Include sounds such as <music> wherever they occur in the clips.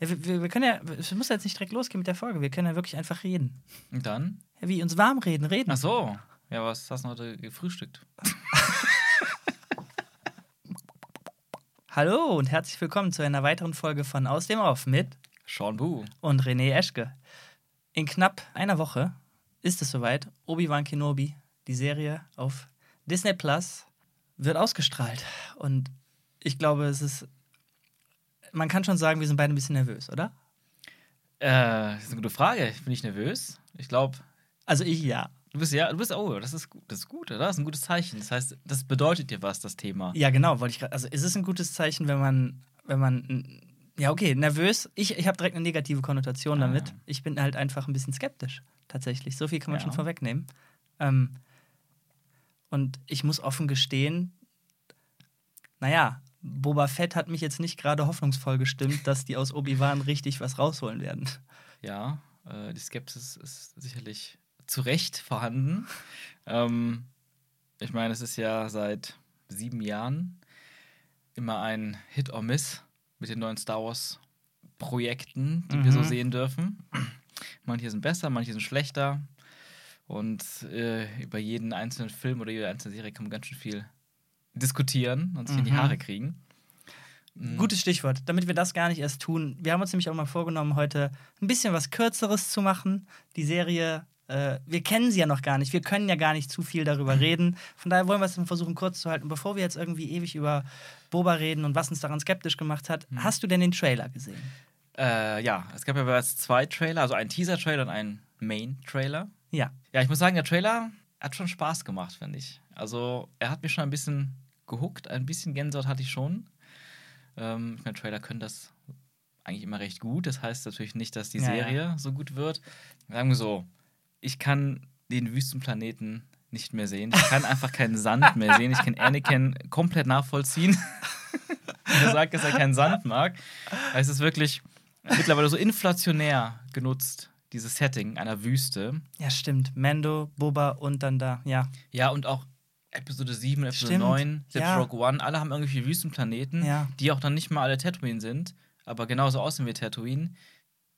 Ja, wir, wir, können ja, es muss jetzt nicht direkt losgehen mit der Folge. Wir können ja wirklich einfach reden. Und dann? Ja, wie uns warm reden, reden. Ach so. Ja, was hast du heute gefrühstückt? <laughs> Hallo und herzlich willkommen zu einer weiteren Folge von Aus dem Off mit Sean Bu. und René Eschke. In knapp einer Woche ist es soweit. Obi-Wan Kenobi, die Serie auf Disney Plus, wird ausgestrahlt. Und ich glaube, es ist. Man kann schon sagen, wir sind beide ein bisschen nervös, oder? Äh, das ist eine gute Frage. Bin ich nervös? Ich glaube, Also ich ja. du bist ja, du bist, oh, das ist gut, das ist gut, oder? Das ist ein gutes Zeichen. Das heißt, das bedeutet dir was, das Thema. Ja, genau, wollte ich gerade. Also ist es ein gutes Zeichen, wenn man, wenn man. Ja, okay, nervös. Ich, ich habe direkt eine negative Konnotation Ah. damit. Ich bin halt einfach ein bisschen skeptisch, tatsächlich. So viel kann man Ja. schon vorwegnehmen. Ähm, und ich muss offen gestehen, naja, Boba Fett hat mich jetzt nicht gerade hoffnungsvoll gestimmt, dass die aus Obi-Wan richtig was rausholen werden. Ja, äh, die Skepsis ist sicherlich zu Recht vorhanden. ähm, ich meine, es ist ja seit sieben Jahren immer ein Hit or Miss mit den neuen Star Wars-Projekten, die wir so Mhm. sehen dürfen. Manche sind besser, manche sind schlechter. Und äh, über jeden einzelnen Film oder jede einzelne Serie kann man ganz schön viel diskutieren und sich in die Mhm. Haare kriegen. Mhm. Gutes Stichwort, damit wir das gar nicht erst tun. Wir haben uns nämlich auch mal vorgenommen, heute ein bisschen was Kürzeres zu machen. Die Serie, äh, wir kennen sie ja noch gar nicht. Wir können ja gar nicht zu viel darüber <laughs> reden. Von daher wollen wir es dann versuchen, kurz zu halten. Bevor wir jetzt irgendwie ewig über Boba reden und was uns daran skeptisch gemacht hat, hast du denn den Trailer gesehen? Äh, ja, es gab ja bereits zwei Trailer, also einen Teaser-Trailer und einen Main-Trailer. Ja. Ja, ich muss sagen, der Trailer hat schon Spaß gemacht, finde ich. Also, er hat mich schon ein bisschen gehuckt, ein bisschen Gänsehaut hatte ich schon. Ähm, ich meine, Trailer können das eigentlich immer recht gut. Das heißt natürlich nicht, dass die Ja, ja. Serie so gut wird. Sagen wir so, ich kann den Wüstenplaneten nicht mehr sehen. Ich kann einfach keinen Sand mehr sehen. Ich kann Anakin komplett nachvollziehen. <laughs> er sagt, dass er keinen Sand mag. Es ist wirklich mittlerweile so inflationär genutzt, dieses Setting einer Wüste. Ja, stimmt. Mando, Boba und dann da, ja. Ja, und auch Episode 7, Episode Stimmt, 9, selbst ja. Rogue One, alle haben irgendwelche Wüstenplaneten, Ja. die auch dann nicht mal alle Tatooine sind, aber genauso aussehen wie Tatooine.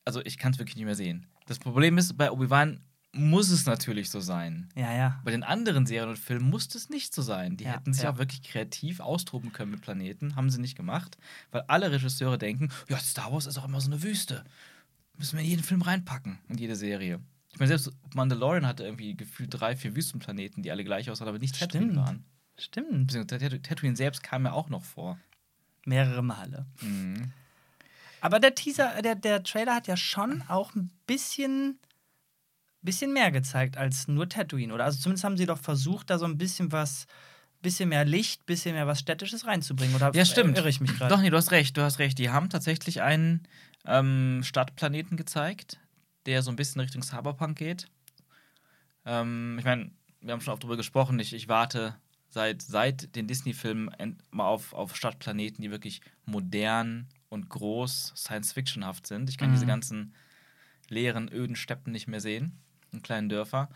Also ich kann es wirklich nicht mehr sehen. Das Problem ist, bei Obi-Wan muss es natürlich so sein. Ja, ja. Bei den anderen Serien und Filmen muss es nicht so sein. Die Ja, hätten sich ja. auch wirklich kreativ austoben können mit Planeten. Haben sie nicht gemacht, weil alle Regisseure denken, ja, Star Wars ist auch immer so eine Wüste. Müssen wir in jeden Film reinpacken, in jede Serie. Ich meine, selbst Mandalorian hatte irgendwie gefühlt drei, vier Wüstenplaneten, die alle gleich aussahen, aber nicht Tatooine Stimmt. waren. Stimmt. Tatooine selbst kam ja auch noch vor. Mehrere Male. Mhm. Aber der Teaser, der, der Trailer hat ja schon auch ein bisschen, bisschen mehr gezeigt als nur Tatooine, oder? Also zumindest haben sie doch versucht, da so ein bisschen was, bisschen mehr Licht, bisschen mehr was Städtisches reinzubringen. Oder Ja, stimmt. irre ich mich gerade? Doch, nee, du hast recht, du hast recht. Die haben tatsächlich einen ähm, Stadtplaneten gezeigt, der so ein bisschen Richtung Cyberpunk geht. Ähm, ich meine, wir haben schon oft darüber gesprochen, ich, ich warte seit, seit den Disney-Filmen en- mal auf, auf Stadtplaneten, die wirklich modern und groß Science-Fictionhaft sind. Ich kann Mhm. diese ganzen leeren, öden Steppen nicht mehr sehen, in kleinen Dörfer.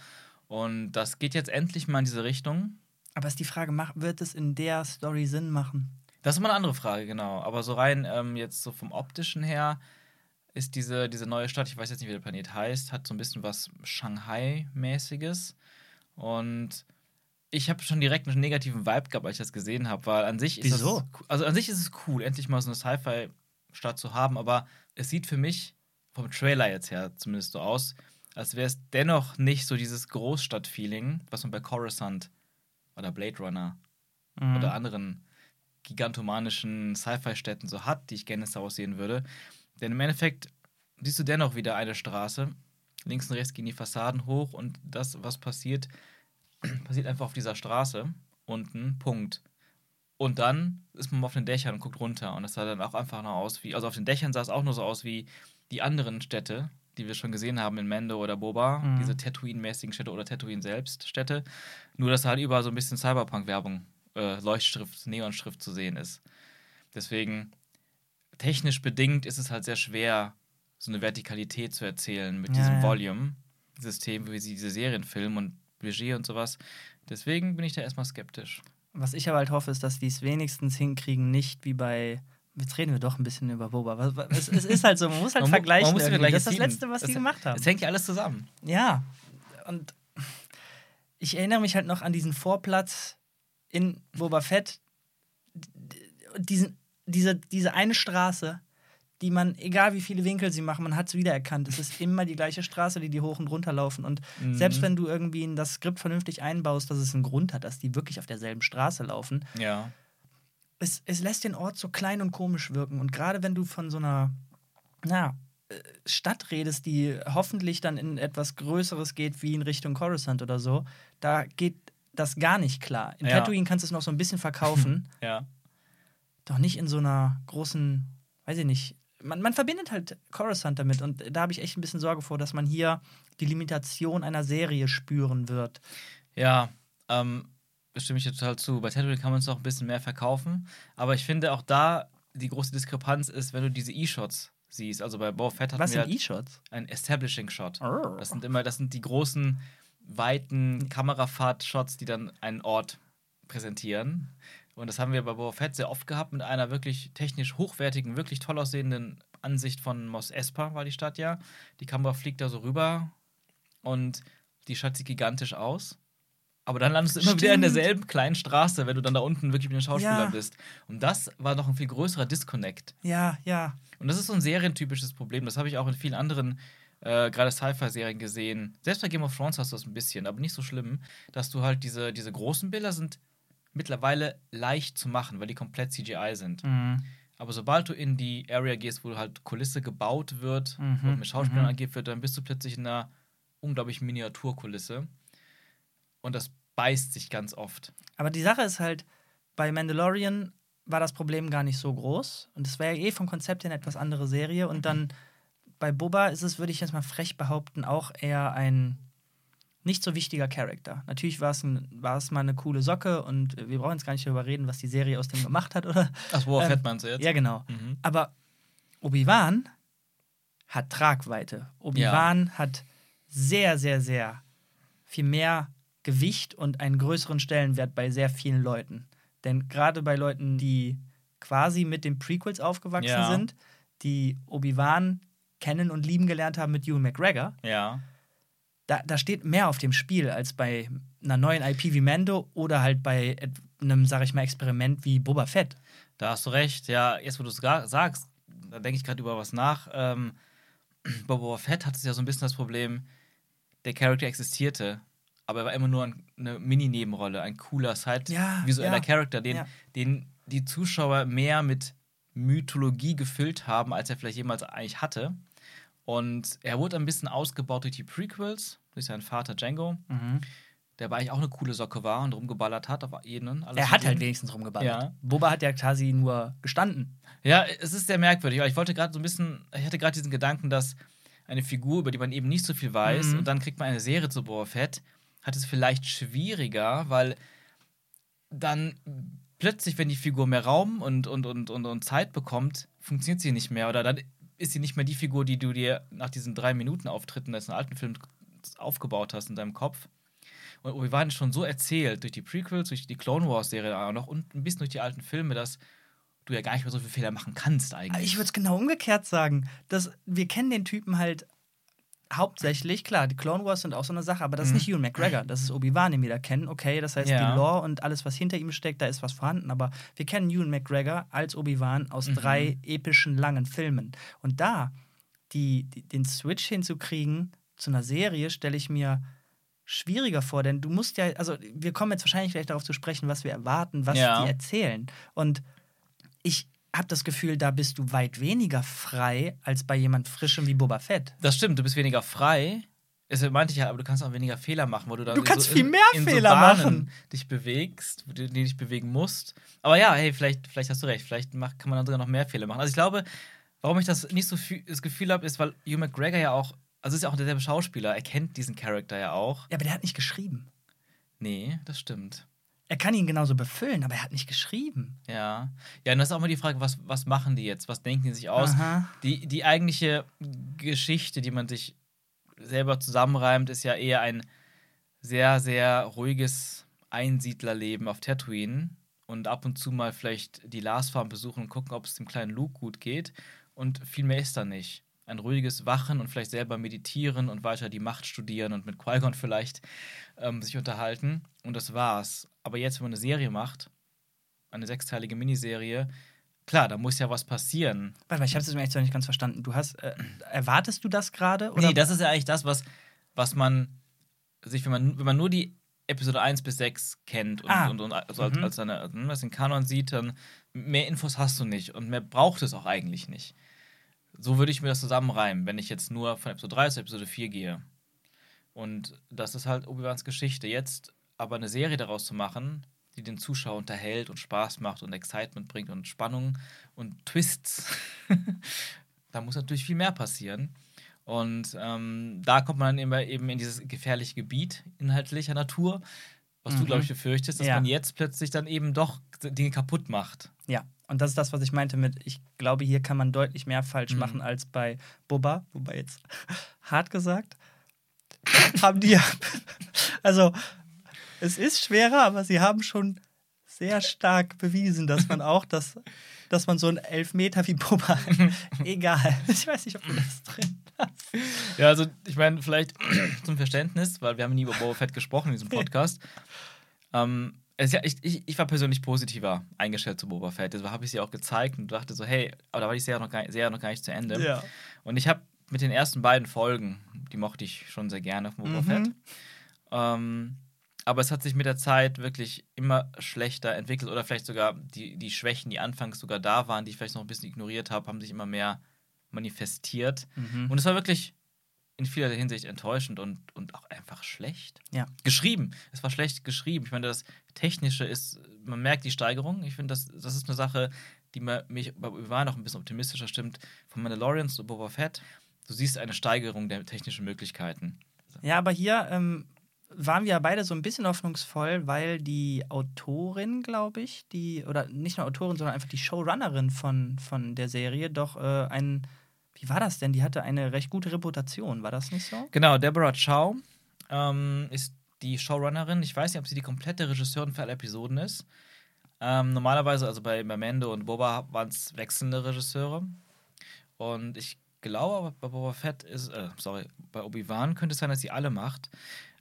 Und das geht jetzt endlich mal in diese Richtung. Aber ist die Frage, wird es in der Story Sinn machen? Das ist immer eine andere Frage, genau. Aber so rein ähm, jetzt so vom optischen her ist diese, diese neue Stadt, ich weiß jetzt nicht, wie der Planet heißt, hat so ein bisschen was Shanghai-mäßiges. Und ich habe schon direkt einen negativen Vibe gehabt, als ich das gesehen habe, weil an sich ist Wieso? das. Also an sich ist es cool, endlich mal so eine Sci-Fi-Stadt zu haben, aber es sieht für mich vom Trailer jetzt her zumindest so aus, als wäre es dennoch nicht so dieses Großstadt-Feeling, was man bei Coruscant oder Blade Runner Mhm. oder anderen gigantomanischen Sci-Fi-Städten so hat, die ich gerne Star Wars sehen würde. Denn im Endeffekt siehst du dennoch wieder eine Straße. Links und rechts gehen die Fassaden hoch und das, was passiert, <clears throat> passiert einfach auf dieser Straße. Unten, Punkt. Und dann ist man auf den Dächern und guckt runter. Und das sah dann auch einfach noch aus wie, also auf den Dächern sah es auch nur so aus wie die anderen Städte, die wir schon gesehen haben in Mendo oder Boba, Mhm. diese Tatooine-mäßigen Städte oder Tatooine selbst Städte. Nur, dass da halt überall so ein bisschen Cyberpunk-Werbung, äh, Leuchtschrift, Neonschrift zu sehen ist. Deswegen, technisch bedingt ist es halt sehr schwer, so eine Vertikalität zu erzählen mit Ja, diesem ja. Volume-System, wie sie diese Serien filmen und Budget und sowas. Deswegen bin ich da erstmal skeptisch. Was ich aber halt hoffe, ist, dass die es wenigstens hinkriegen, nicht wie bei Jetzt reden wir doch ein bisschen über Boba. Es, es ist halt so, man muss halt Man vergleichen. man muss das ist das. Letzte, was Das- die gemacht haben. Es hängt ja alles zusammen. Ja, und ich erinnere mich halt noch an diesen Vorplatz in Boba Fett. Und Diesen, diese, diese eine Straße, die man, egal wie viele Winkel sie machen, man hat es wiedererkannt. Es ist immer die gleiche Straße, die die hoch und runter laufen. Und Mhm. selbst wenn du irgendwie in das Skript vernünftig einbaust, dass es einen Grund hat, dass die wirklich auf derselben Straße laufen, Ja. es, es lässt den Ort so klein und komisch wirken. Und gerade wenn du von so einer na, äh, Stadt redest, die hoffentlich dann in etwas Größeres geht, wie in Richtung Coruscant oder so, da geht das gar nicht klar. In Ja. Tatooine kannst du es noch so ein bisschen verkaufen, <laughs> Ja. Doch nicht in so einer großen, weiß ich nicht. Man, man verbindet halt Coruscant damit und da habe ich echt ein bisschen Sorge vor, dass man hier die Limitation einer Serie spüren wird. Ja, ähm, stimme ich dir total zu. Bei Tatooine kann man es noch ein bisschen mehr verkaufen. Aber ich finde auch da, die große Diskrepanz ist, wenn du diese E-Shots siehst. Also bei Boba Fett hatten Was sind halt E-Shots? ein Establishing Shot. Oh. Das sind immer, das sind die großen, weiten Kamerafahrt-Shots, die dann einen Ort präsentieren. Und das haben wir bei Boba Fett sehr oft gehabt mit einer wirklich technisch hochwertigen, wirklich toll aussehenden Ansicht von Mos Espa war die Stadt ja. Die Kamera fliegt da so rüber und die Stadt sieht gigantisch aus. Aber dann landest du immer wieder in Stimmt. derselben kleinen Straße, wenn du dann da unten wirklich mit den Schauspielern Ja. bist. Und das war noch ein viel größerer Disconnect. Ja, ja. Und das ist so ein serientypisches Problem. Das habe ich auch in vielen anderen, äh, gerade Sci-Fi-Serien gesehen. Selbst bei Game of Thrones hast du das ein bisschen, aber nicht so schlimm, dass du halt diese, diese großen Bilder sind mittlerweile leicht zu machen, weil die komplett CGI sind. Mhm. Aber sobald du in die Area gehst, wo halt Kulisse gebaut wird Mhm, und mit Schauspielern mhm. agiert wird, dann bist du plötzlich in einer unglaublichen Miniaturkulisse. Und das beißt sich ganz oft. Aber die Sache ist halt, bei Mandalorian war das Problem gar nicht so groß. Und es wäre ja eh vom Konzept her eine etwas andere Serie. Und dann bei Boba ist es, würde ich jetzt mal frech behaupten, auch eher ein nicht so wichtiger Charakter. Natürlich war es, ein, war es mal eine coole Socke und wir brauchen jetzt gar nicht darüber reden, was die Serie aus dem gemacht hat, oder? Ach, Boba Ähm, meinst du jetzt? Ja, genau. Mhm. Aber Obi-Wan hat Tragweite. Obi-Wan hat sehr, sehr, sehr viel mehr Gewicht und einen größeren Stellenwert bei sehr vielen Leuten. Denn gerade bei Leuten, die quasi mit den Prequels aufgewachsen Ja. sind, die Obi-Wan kennen und lieben gelernt haben mit Ewan McGregor, Ja. Da, da steht mehr auf dem Spiel als bei einer neuen IP wie Mando oder halt bei einem, sag ich mal, Experiment wie Boba Fett. Da hast du recht. Ja, jetzt wo du es sagst, da denke ich gerade über was nach. Ähm, <clears throat> bei Boba Fett hat es ja so ein bisschen das Problem, der Charakter existierte, aber er war immer nur ein, eine Mini-Nebenrolle, ein cooler Ja, Side-visueller ja, Charakter, den, ja. den die Zuschauer mehr mit Mythologie gefüllt haben, als er vielleicht jemals eigentlich hatte. Und er wurde ein bisschen ausgebaut durch die Prequels, durch seinen Vater Django, der aber eigentlich auch eine coole Socke war und rumgeballert hat auf Ebenen. Er hat halt wenigstens rumgeballert. Ja. Boba hat ja quasi nur gestanden. Ja, es ist sehr merkwürdig, weil ich wollte gerade so ein bisschen, ich hatte gerade diesen Gedanken, dass eine Figur, über die man eben nicht so viel weiß, Mhm. und dann kriegt man eine Serie zu Boba Fett, hat es vielleicht schwieriger, weil dann plötzlich, wenn die Figur mehr Raum und, und, und, und, und Zeit bekommt, funktioniert sie nicht mehr. Oder dann ist sie nicht mehr die Figur, die du dir nach diesen drei Minuten Auftritten des alten Films aufgebaut hast in deinem Kopf. Und Obi-Wan ist schon so erzählt, durch die Prequels, durch die Clone Wars-Serie auch noch und ein bisschen durch die alten Filme, dass du ja gar nicht mehr so viele Fehler machen kannst eigentlich. Ich würde es genau umgekehrt sagen. Dass wir kennen den Typen halt hauptsächlich, klar, die Clone Wars sind auch so eine Sache, aber das ist nicht Ewan McGregor, das ist Obi-Wan, den wir da kennen. Okay, das heißt, Ja. die Lore und alles, was hinter ihm steckt, da ist was vorhanden, aber wir kennen Ewan McGregor als Obi-Wan aus drei epischen, langen Filmen. Und da die, die, den Switch hinzukriegen zu einer Serie, stelle ich mir schwieriger vor, denn du musst ja, also wir kommen jetzt wahrscheinlich gleich darauf zu sprechen, was wir erwarten, was Ja. die erzählen. Und ich habe das Gefühl, da bist du weit weniger frei als bei jemand Frischem wie Boba Fett. Das stimmt, du bist weniger frei. Das meinte ich ja, aber du kannst auch weniger Fehler machen, weil du dann Du kannst so, viel in, mehr in Fehler so machen. dich bewegst, die, dich bewegen musst. Aber ja, hey, vielleicht, vielleicht hast du recht. Vielleicht macht, kann man dann sogar noch mehr Fehler machen. Also ich glaube, warum ich das nicht so viel, das Gefühl habe, ist, weil Hugh McGregor ja auch, also ist ja auch derselbe Schauspieler, er kennt diesen Charakter ja auch. Ja, aber der hat nicht geschrieben. Nee, das stimmt. Er kann ihn genauso befüllen, aber er hat nicht geschrieben. Ja. Ja, und das ist auch mal die Frage, was, was machen die jetzt? Was denken die sich aus? Aha. Die, die eigentliche Geschichte, die man sich selber zusammenreimt, ist ja eher ein sehr, sehr ruhiges Einsiedlerleben auf Tatooine. und ab und zu mal vielleicht die Lars Farm besuchen und gucken, ob es dem kleinen Luke gut geht. Und viel mehr ist da nicht. Ein ruhiges Wachen und vielleicht selber meditieren und weiter die Macht studieren und mit Qui-Gon vielleicht ähm, sich unterhalten. Und das war's. Aber jetzt, wenn man eine Serie macht, eine sechsteilige Miniserie, klar, da muss ja was passieren. Warte mal, ich habe es jetzt echt nicht ganz verstanden. Du hast, äh, erwartest du das gerade? Nee, das ist ja eigentlich das, was, was man sich, wenn man, wenn man nur die Episode 1 bis 6 kennt und, Ah. und, und also als, Mhm. als eine, also, was den Kanon sieht, dann mehr Infos hast du nicht und mehr braucht es auch eigentlich nicht. So würde ich mir das zusammenreimen, wenn ich jetzt nur von Episode 3 zu Episode 4 gehe. Und das ist halt Obi-Wans Geschichte. Jetzt aber eine Serie daraus zu machen, die den Zuschauer unterhält und Spaß macht und Excitement bringt und Spannung und Twists, <laughs> da muss natürlich viel mehr passieren. Und ähm, da kommt man dann immer eben in dieses gefährliche Gebiet inhaltlicher Natur, was du, Mhm. glaube ich, befürchtest, dass Ja. man jetzt plötzlich dann eben doch Dinge kaputt macht. Ja, und das ist das, was ich meinte mit, ich glaube, hier kann man deutlich mehr falsch Mhm. machen als bei Boba, wobei jetzt <laughs> hart gesagt, <laughs> haben die ja, <laughs> also es ist schwerer, aber sie haben schon sehr stark bewiesen, dass man auch das, dass man so einen Elfmeter wie Boba, egal, ich weiß nicht, ob du das drin hast. Ja, also ich meine, vielleicht <clears throat> zum Verständnis, weil wir haben nie über Boba Fett gesprochen in diesem Podcast. ähm, es, ist ja, ich, ich, ich war persönlich positiver eingestellt zu Boba Fett. Deshalb habe ich sie auch gezeigt und dachte so, hey, aber da war die Serie noch gar, Serie noch gar nicht zu Ende. Ja. Und ich habe mit den ersten beiden Folgen, die mochte ich schon sehr gerne von Boba Mhm. Fett. Ähm, aber es hat sich mit der Zeit wirklich immer schlechter entwickelt oder vielleicht sogar die, die Schwächen, die anfangs sogar da waren, die ich vielleicht noch ein bisschen ignoriert habe, haben sich immer mehr manifestiert. Mhm. Und es war wirklich in vieler Hinsicht enttäuschend und, und auch einfach schlecht. Ja. Geschrieben. Es war schlecht geschrieben. Ich meine, das Technische ist, man merkt die Steigerung. Ich finde, das, das ist eine Sache, die mich bei Obi-Wan noch ein bisschen optimistischer stimmt. Von Mandalorian zu Boba Fett. Du siehst eine Steigerung der technischen Möglichkeiten. Ja, aber hier ähm, waren wir ja beide so ein bisschen hoffnungsvoll, weil die Autorin, glaube ich, die, oder nicht nur Autorin, sondern einfach die Showrunnerin von, von der Serie, doch äh, ein, wie war das denn? Die hatte eine recht gute Reputation, war das nicht so? Genau, Deborah Chow ähm, ist die Showrunnerin. Ich weiß nicht, ob sie die komplette Regisseurin für alle Episoden ist. Ähm, normalerweise, also bei, bei Mando und Boba waren es wechselnde Regisseure. Und ich glaube, bei Boba Fett ist, äh, sorry, bei Obi-Wan könnte es sein, dass sie alle macht.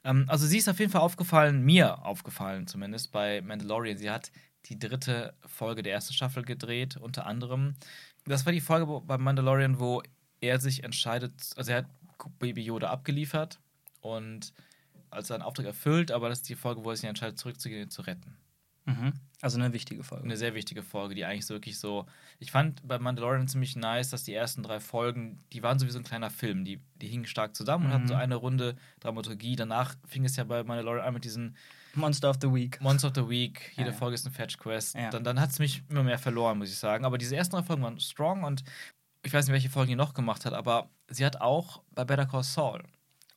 Ähm, also sie ist auf jeden Fall aufgefallen, mir aufgefallen zumindest bei Mandalorian. Sie hat die dritte Folge der ersten Staffel gedreht, unter anderem. Das war die Folge bei Mandalorian, wo er sich entscheidet, also er hat Baby Yoda abgeliefert und als seinen Auftrag erfüllt, aber das ist die Folge, wo er sich entscheidet, zurückzugehen und ihn zu retten. Mhm. Also eine wichtige Folge. Eine sehr wichtige Folge, die eigentlich so wirklich so. Ich fand bei Mandalorian ziemlich nice, dass die ersten drei Folgen, die waren sowieso ein kleiner Film. Die, die hingen stark zusammen und hatten Mhm. so eine Runde Dramaturgie. Danach fing es ja bei Mandalorian an mit diesen Monster of the Week. Monster of the Week. Jede Ja. Folge ist ein Fetch Quest. Dann, dann hat es mich immer mehr verloren, muss ich sagen. Aber diese ersten drei Folgen waren strong und ich weiß nicht, welche Folgen die noch gemacht hat, aber sie hat auch bei Better Call Saul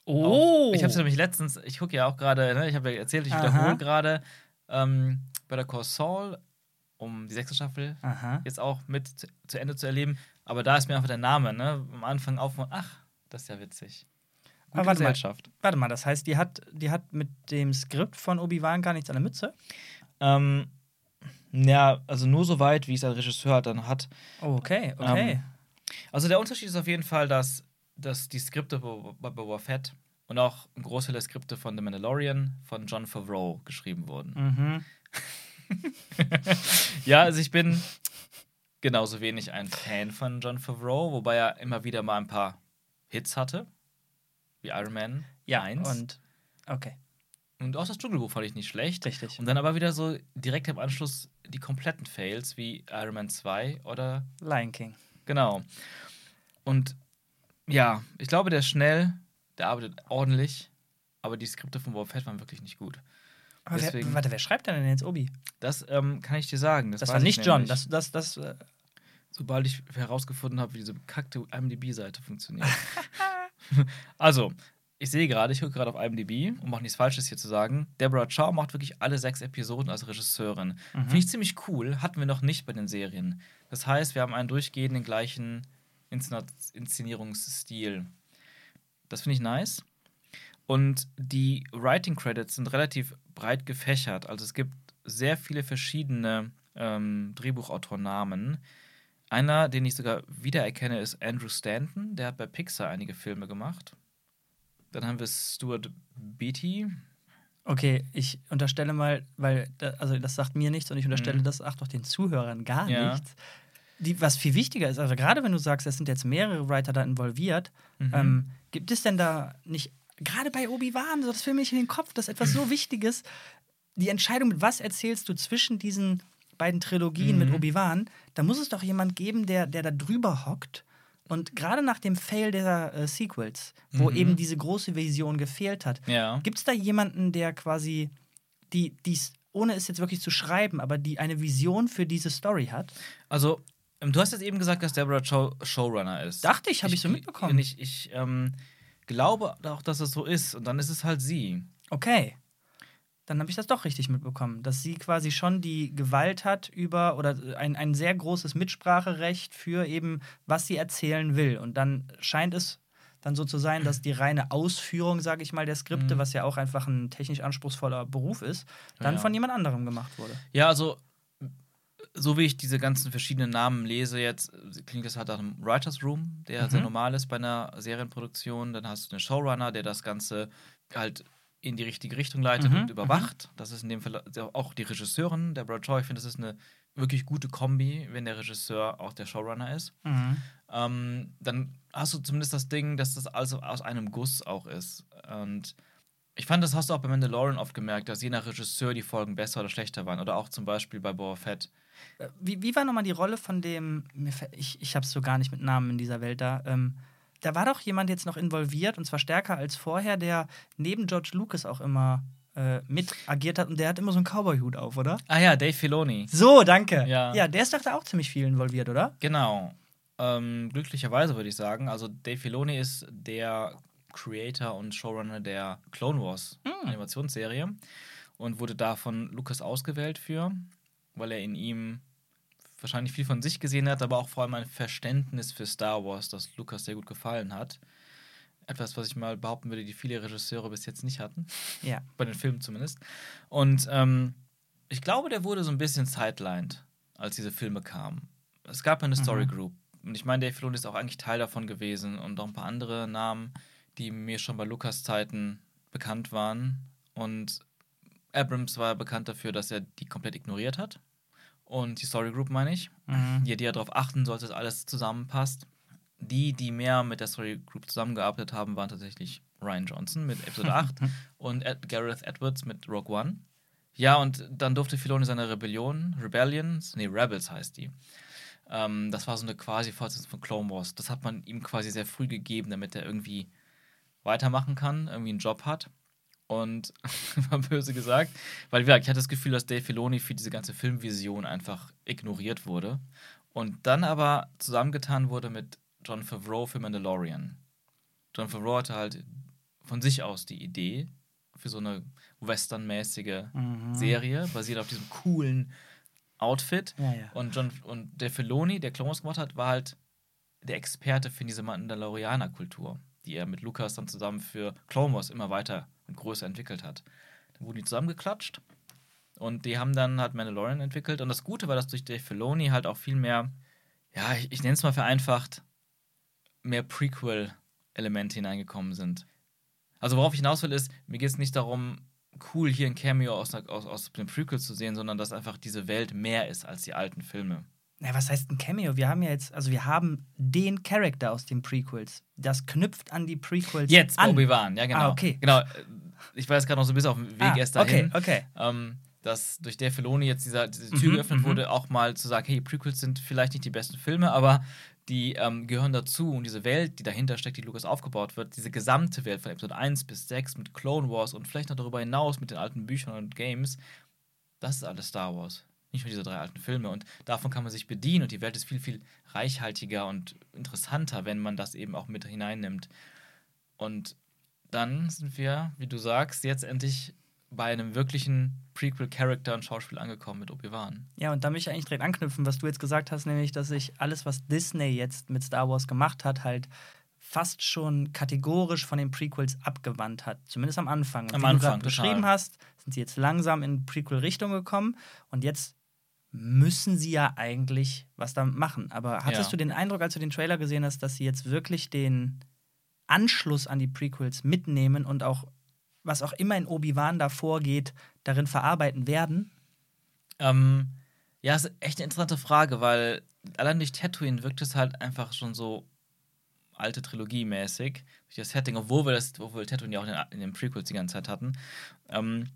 Oh! Auch, ich habe es nämlich letztens, ich gucke ja auch gerade, ne, ich habe ja erzählt, ich Aha. wiederhole gerade ähm, Better Call Saul, um die sechste Staffel Aha. jetzt auch mit zu, zu Ende zu erleben. Aber da ist mir einfach der Name, ne? Am Anfang auf und ach, das ist ja witzig. Gute warte mal. Gesellschaft. Warte mal, das heißt, die hat, die hat mit dem Skript von Obi-Wan gar nichts an der Mütze? Ähm, ja, also nur so weit, wie es ein Regisseur dann hat. Oh, okay, okay. Ähm, Also der Unterschied ist auf jeden Fall, dass, dass die Skripte bei bei Boba Fett und auch ein Großteil der Skripte von The Mandalorian von John Favreau geschrieben wurden. mhm. <laughs> Ja, also ich bin genauso wenig ein Fan von John Favreau, wobei er immer wieder mal ein paar Hits hatte, wie Iron Man Ja, 1. und okay, Und auch das Dschungelbuch fand ich nicht schlecht. richtig. Und dann aber wieder so direkt im Anschluss die kompletten Fails wie Iron Man 2 oder Lion King. genau. Und ja, ich glaube, der ist schnell, der arbeitet ordentlich, aber die Skripte von Boba Fett waren wirklich nicht gut. Aber wer, Deswegen- warte, wer schreibt denn jetzt Obi? Das ähm, kann ich dir sagen. Das, Das, war ich nicht John. Das, das, das, äh, sobald ich herausgefunden habe, wie diese bekackte IMDb-Seite funktioniert. <laughs> <laughs> also, ich sehe gerade, ich gucke gerade auf IMDb, um auch nichts Falsches hier zu sagen. Deborah Chow macht wirklich alle sechs Episoden als Regisseurin. Mhm. Finde ich ziemlich cool, hatten wir noch nicht bei den Serien. Das heißt, wir haben einen durchgehenden gleichen Inszena- Inszenierungsstil. Das finde ich nice. Und die Writing Credits sind relativ breit gefächert. Also es gibt sehr viele verschiedene ähm, Drehbuchautornamen. Einer, den ich sogar wiedererkenne, ist Andrew Stanton. Der hat bei Pixar einige Filme gemacht. Dann haben wir Stuart Beatty. Okay, ich unterstelle mal, weil, also das sagt mir nichts und ich unterstelle Mhm. das auch doch den Zuhörern gar Ja. nichts. Die, was viel wichtiger ist, also gerade wenn du sagst, es sind jetzt mehrere Writer da involviert, Mhm. ähm, gibt es denn da nicht, gerade bei Obi-Wan, so das mir nicht in den Kopf, das ist etwas so <clears throat> Wichtiges, die Entscheidung, mit was erzählst du zwischen diesen beiden Trilogien mit Mhm. Obi-Wan, da muss es doch jemand geben, der, der da drüber hockt. Und gerade nach dem Fail der äh, Sequels, wo Mhm. eben diese große Vision gefehlt hat, Ja. Gibt es da jemanden, der quasi, die, die's, ohne es jetzt wirklich zu schreiben, aber die eine Vision für diese Story hat? Also, ähm, du hast jetzt eben gesagt, dass Deborah Show Showrunner ist. Dachte ich, habe ich so mitbekommen. Ich, ich ähm, glaube auch, dass es so ist. Und dann ist es halt sie. Okay. Dann habe ich das doch richtig mitbekommen, dass sie quasi schon die Gewalt hat über oder ein, ein sehr großes Mitspracherecht für eben, was sie erzählen will. Und dann scheint es dann so zu sein, dass die reine Ausführung, sage ich mal, der Skripte, Mhm. was ja auch einfach ein technisch anspruchsvoller Beruf ist, dann Ja. von jemand anderem gemacht wurde. Ja, also, so wie ich diese ganzen verschiedenen Namen lese, jetzt klingt das halt nach einem Writers Room, der Mhm. sehr normal ist bei einer Serienproduktion. Dann hast du einen Showrunner, der das Ganze halt in die richtige Richtung leitet Mhm, und überwacht. Das ist in dem Fall auch die Regisseurin, der Brad Choi. Ich finde, das ist eine wirklich gute Kombi, wenn der Regisseur auch der Showrunner ist. Mhm. ähm, dann hast du zumindest das Ding, dass das also aus einem Guss auch ist. Und ich fand, das hast du auch bei Mandalorian oft gemerkt, dass je nach Regisseur die Folgen besser oder schlechter waren. Oder auch zum Beispiel bei Boba Fett. Äh, Wie, wie war nochmal die Rolle von dem, ich, ich habe es so gar nicht mit Namen in dieser Welt da, ähm, da war doch jemand jetzt noch involviert und zwar stärker als vorher, der neben George Lucas auch immer äh, mit agiert hat und der hat immer so einen Cowboy-Hut auf, oder? Ah ja, Dave Filoni. So, danke. Ja. ja, der ist doch da auch ziemlich viel involviert, oder? Genau. Ähm, glücklicherweise würde ich sagen. Also Dave Filoni ist der Creator und Showrunner der Clone Wars Hm. Animationsserie und wurde da von Lucas ausgewählt für, weil er in ihm wahrscheinlich viel von sich gesehen hat, aber auch vor allem ein Verständnis für Star Wars, das Lucas sehr gut gefallen hat. Etwas, was ich mal behaupten würde, die viele Regisseure bis jetzt nicht hatten. Ja. <laughs> Bei den Filmen zumindest. Und ähm, ich glaube, der wurde so ein bisschen sidelined, als diese Filme kamen. Es gab eine Story Mhm. Group. Und ich meine, Dave Filoni ist auch eigentlich Teil davon gewesen und auch ein paar andere Namen, die mir schon bei Lukas Zeiten bekannt waren. Und Abrams war bekannt dafür, dass er die komplett ignoriert hat. Und die Story Group meine ich, Mhm. die, die ja darauf achten sollte, dass alles zusammenpasst. Die, die mehr mit der Story Group zusammengearbeitet haben, waren tatsächlich Ryan Johnson mit Episode 8 <laughs> und Ed Gareth Edwards mit Rogue One. Ja, und dann durfte Filoni seine Rebellion, Rebellions, nee, Rebels heißt die. Ähm, das war so eine quasi Fortsetzung von Clone Wars. Das hat man ihm quasi sehr früh gegeben, damit er irgendwie weitermachen kann, irgendwie einen Job hat. Und <laughs> war böse gesagt, weil ich hatte das Gefühl, dass Dave Filoni für diese ganze Filmvision einfach ignoriert wurde. Und dann aber zusammengetan wurde mit John Favreau für Mandalorian. John Favreau hatte halt von sich aus die Idee für so eine westernmäßige Mhm. Serie, basiert auf diesem coolen Outfit. Ja, ja. Und, John, und der Filoni, der Clone Wars gemacht hat, war halt der Experte für diese Mandalorianer-Kultur, die er mit Lucas dann zusammen für Clone Wars immer weiter und größer entwickelt hat. Dann wurden die zusammengeklatscht und die haben dann halt Mandalorian entwickelt. Und das Gute war, dass durch Dave Filoni halt auch viel mehr, ja, ich, ich nenne es mal vereinfacht, mehr Prequel-Elemente hineingekommen sind. Also worauf ich hinaus will, ist, mir geht es nicht darum, cool hier ein Cameo aus, aus, aus dem Prequel zu sehen, sondern dass einfach diese Welt mehr ist als die alten Filme. Na, was heißt ein Cameo? Wir haben ja jetzt, also wir haben den Charakter aus den Prequels. Das knüpft an die Prequels Jetzt, an. Obi-Wan, ja genau. Ah, okay. Genau, ich war jetzt gerade noch so ein bisschen auf dem Weg Ah, erst dahin. Okay, okay. ähm, dass durch der Filoni jetzt dieser, diese Tür Mhm, geöffnet mhm. wurde, auch mal zu sagen, hey, Prequels sind vielleicht nicht die besten Filme, aber die ähm, gehören dazu und diese Welt, die dahinter steckt, die Lucas aufgebaut wird, diese gesamte Welt von Episode 1 bis 6 mit Clone Wars und vielleicht noch darüber hinaus mit den alten Büchern und Games, das ist alles Star Wars. Nicht nur diese drei alten Filme. Und davon kann man sich bedienen und die Welt ist viel, viel reichhaltiger und interessanter, wenn man das eben auch mit hineinnimmt. Und dann sind wir, wie du sagst, jetzt endlich bei einem wirklichen Prequel-Charakter und Schauspiel angekommen mit Obi-Wan. Ja, und da möchte ich eigentlich direkt anknüpfen, was du jetzt gesagt hast, nämlich, dass sich alles, was Disney jetzt mit Star Wars gemacht hat, halt fast schon kategorisch von den Prequels abgewandt hat. Zumindest am Anfang. Und Am wie Anfang, du beschrieben hast, sind sie jetzt langsam in Prequel-Richtung gekommen und jetzt müssen sie ja eigentlich was damit machen. Aber hattest Ja. du den Eindruck, als du den Trailer gesehen hast, dass sie jetzt wirklich den Anschluss an die Prequels mitnehmen und auch was auch immer in Obi-Wan da vorgeht, darin verarbeiten werden? Ähm, ja, ist echt eine interessante Frage, weil allein durch Tatooine wirkt es halt einfach schon so alte Trilogie-mäßig. Durch das Setting, obwohl wir das, obwohl Tatooine ja auch in den, in den Prequels die ganze Zeit hatten. Ähm,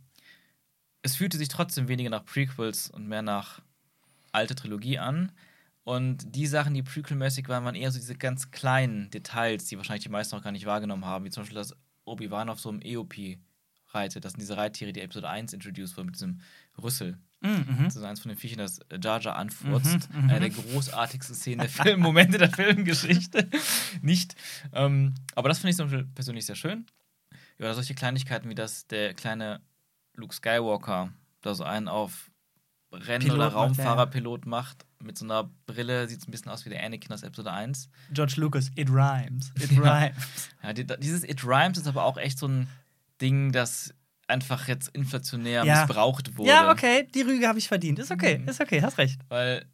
es fühlte sich trotzdem weniger nach Prequels und mehr nach alte Trilogie an. Und die Sachen, die Prequel-mäßig waren, waren eher so diese ganz kleinen Details, die wahrscheinlich die meisten noch gar nicht wahrgenommen haben, wie zum Beispiel, dass Obi-Wan auf so einem EOP reitet. Das sind diese Reittiere, die Episode 1 introduced wurden mit diesem Rüssel. Mhm. Das ist eins von den Viechern, das Jar Jar anfurzt. Mhm, mhm. Eine der großartigsten Szenen der Film Momente der Filmgeschichte. <laughs> Nicht. Ähm, aber das finde ich zum Beispiel persönlich sehr schön. Oder solche Kleinigkeiten wie das der kleine Luke Skywalker da so einen auf Rennen- Pilot oder. Raumfahrerpilot macht. Mit so einer Brille sieht es ein bisschen aus wie der Anakin aus Episode 1. George Lucas, it rhymes. It <laughs> Ja. rhymes. Ja, die, dieses It Rhymes ist aber auch echt so ein Ding, das einfach jetzt inflationär Ja. missbraucht wurde. Ja, okay, die Rüge habe ich verdient. Ist okay, Mhm. ist okay, hast recht. Weil,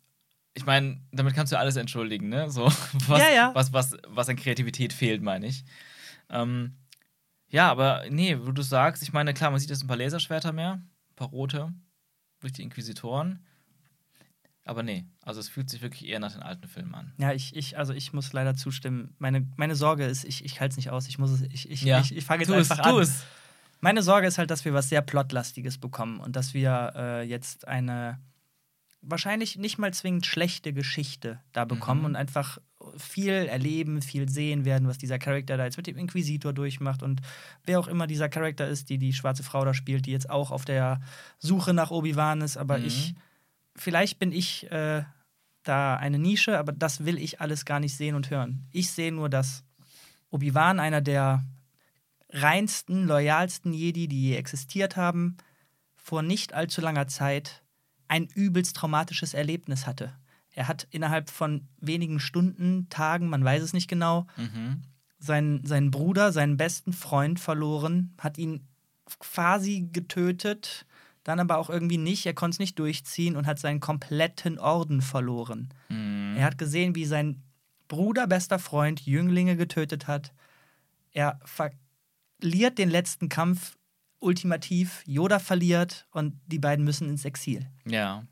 ich meine, damit kannst du alles entschuldigen, ne? So, <laughs> was, Ja, ja. Was, was, was an Kreativität fehlt, meine ich. Ähm, ja, aber nee, wo du sagst, ich meine, klar, man sieht jetzt ein paar Laserschwerter mehr, ein paar rote, durch die Inquisitoren. Aber nee, also es fühlt sich wirklich eher nach den alten Filmen an. Ja, ich, ich, also ich muss leider zustimmen. Meine, meine Sorge ist, ich, ich halte es nicht aus. Ich muss es, ich, ich, Ja. ich, ich fange jetzt Tu es, einfach tu an. Meine Sorge ist halt, dass wir was sehr Plotlastiges bekommen und dass wir äh, jetzt eine wahrscheinlich nicht mal zwingend schlechte Geschichte da bekommen Mhm. und einfach viel erleben, viel sehen werden, was dieser Charakter da jetzt mit dem Inquisitor durchmacht und wer auch immer dieser Charakter ist, die die schwarze Frau da spielt, die jetzt auch auf der Suche nach Obi-Wan ist. Aber Mhm. ich, vielleicht bin ich äh, da eine Nische, aber das will ich alles gar nicht sehen und hören. Ich sehe nur, dass Obi-Wan einer der reinsten, loyalsten Jedi, die je existiert haben, vor nicht allzu langer Zeit ein übelst traumatisches Erlebnis hatte. Er hat innerhalb von wenigen Stunden, Tagen, man weiß es nicht genau, Mhm. seinen, seinen Bruder, seinen besten Freund verloren, hat ihn quasi getötet, dann aber auch irgendwie nicht. Er konnte es nicht durchziehen und hat seinen kompletten Orden verloren. Mhm. Er hat gesehen, wie sein Bruder, bester Freund, Jünglinge getötet hat. Er verliert den letzten Kampf ultimativ. Yoda verliert und die beiden müssen ins Exil. Ja.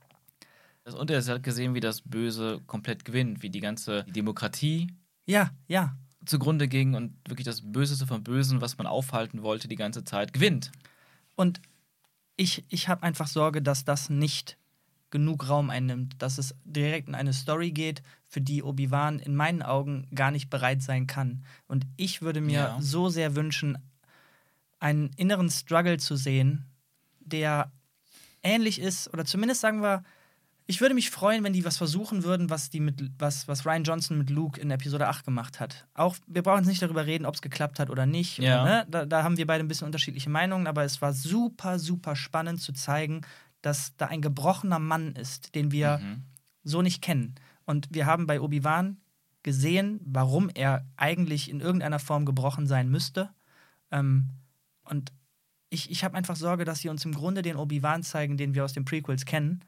Das- Und er hat gesehen, wie das Böse komplett gewinnt, wie die ganze Demokratie Ja, ja. zugrunde ging und wirklich das Böseste vom Bösen, was man aufhalten wollte, die ganze Zeit gewinnt. Und ich, ich habe einfach Sorge, dass das nicht genug Raum einnimmt, dass es direkt in eine Story geht, für die Obi-Wan in meinen Augen gar nicht bereit sein kann. Und ich würde mir Ja. so sehr wünschen, einen inneren Struggle zu sehen, der ähnlich ist, oder zumindest sagen wir, ich würde mich freuen, wenn die was versuchen würden, was, die mit, was, was Ryan Johnson mit Luke in Episode 8 gemacht hat. Auch, wir brauchen jetzt nicht darüber reden, ob es geklappt hat oder nicht. Ja. Ne? Da, da haben wir beide ein bisschen unterschiedliche Meinungen, aber es war super, super spannend zu zeigen, dass da ein gebrochener Mann ist, den wir Mhm. so nicht kennen. Und wir haben bei Obi-Wan gesehen, warum er eigentlich in irgendeiner Form gebrochen sein müsste. Ähm, und ich, ich habe einfach Sorge, dass sie uns im Grunde den Obi-Wan zeigen, den wir aus den Prequels kennen,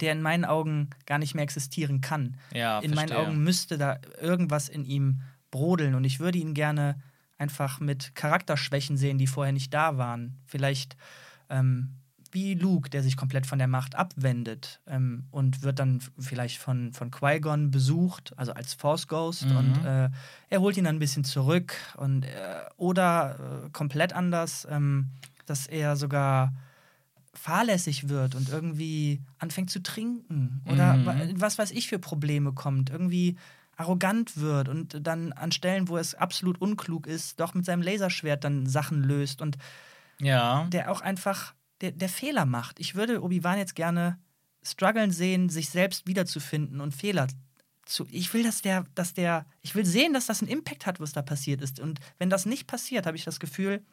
der in meinen Augen gar nicht mehr existieren kann. Ja, in meinen verstehe. Augen müsste da irgendwas in ihm brodeln und ich würde ihn gerne einfach mit Charakterschwächen sehen, die vorher nicht da waren. Vielleicht ähm, wie Luke, der sich komplett von der Macht abwendet ähm, und wird dann vielleicht von, von Qui-Gon besucht, also als Force Ghost Mhm. und äh, er holt ihn dann ein bisschen zurück und äh, oder äh, komplett anders, ähm, dass er sogar fahrlässig wird und irgendwie anfängt zu trinken oder Mhm. wa- was weiß ich für Probleme kommt, irgendwie arrogant wird und dann an Stellen, wo es absolut unklug ist, doch mit seinem Laserschwert dann Sachen löst und Ja. der auch einfach der, der Fehler macht. Ich würde Obi-Wan jetzt gerne strugglen sehen, sich selbst wiederzufinden und Fehler zu. Ich will, dass der, dass der, ich will sehen, dass das einen Impact hat, was da passiert ist. Und wenn das nicht passiert, habe ich das Gefühl,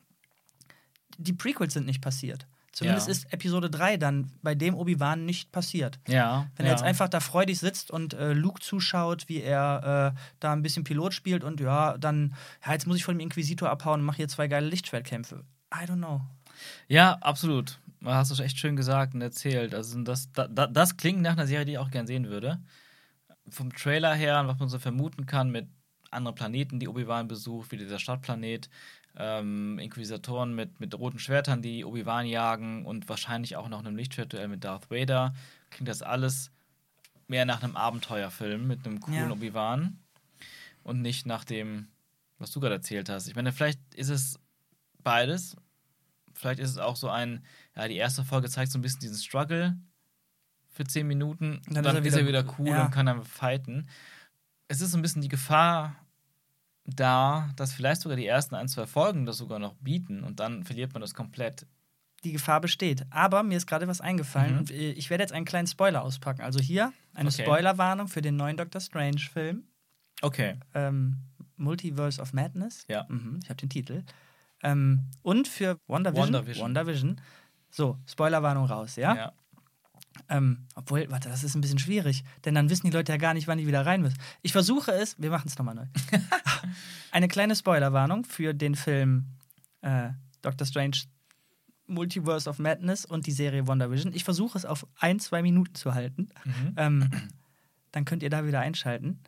die Prequels sind nicht passiert. Zumindest Ja. ist Episode 3 dann bei dem Obi-Wan nicht passiert. Ja. Wenn ja. er jetzt einfach da freudig sitzt und äh, Luke zuschaut, wie er äh, da ein bisschen Pilot spielt und ja, dann, ja, jetzt muss ich von dem Inquisitor abhauen und mache hier zwei geile Lichtschwertkämpfe. I don't know. Ja, absolut. Hast du echt schön gesagt und erzählt. Also das, da, da, das klingt nach einer Serie, die ich auch gern sehen würde. Vom Trailer her, und was man so vermuten kann mit anderen Planeten, die Obi-Wan besucht, wie dieser Stadtplanet, ähm, Inquisitoren mit, mit roten Schwertern, die Obi-Wan jagen und wahrscheinlich auch noch einem Lichtschwertduell mit Darth Vader. Klingt das alles mehr nach einem Abenteuerfilm mit einem coolen Ja. Obi-Wan und nicht nach dem, was du gerade erzählt hast. Ich meine, vielleicht ist es beides. Vielleicht ist es auch so ein, ja, die erste Folge zeigt so ein bisschen diesen Struggle für zehn Minuten. Dann Dann, ist er ist er wieder- wieder cool ja. und kann dann fighten. Es ist so ein bisschen die Gefahr da, dass vielleicht sogar die ersten ein, zwei Folgen das sogar noch bieten und dann verliert man das komplett. Die Gefahr besteht. Aber mir ist gerade was eingefallen Mhm. und äh, ich werde jetzt einen kleinen Spoiler auspacken. Also hier eine Okay. Spoilerwarnung für den neuen Doctor Strange-Film. Okay. ähm, Multiverse of Madness. Ja. Mhm, ich habe den Titel. Ähm, und für WandaVision. WandaVision. WandaVision. So, Spoilerwarnung raus, ja? Ja. Ähm, obwohl, warte, das ist ein bisschen schwierig, denn dann wissen die Leute ja gar nicht, wann die wieder rein müssen. Ich versuche es, wir machen es nochmal neu. <laughs> Eine kleine Spoilerwarnung für den Film äh, Doctor Strange Multiverse of Madness und die Serie WandaVision. Ich versuche es auf ein, zwei Minuten zu halten. Mhm. Ähm, dann könnt ihr da wieder einschalten.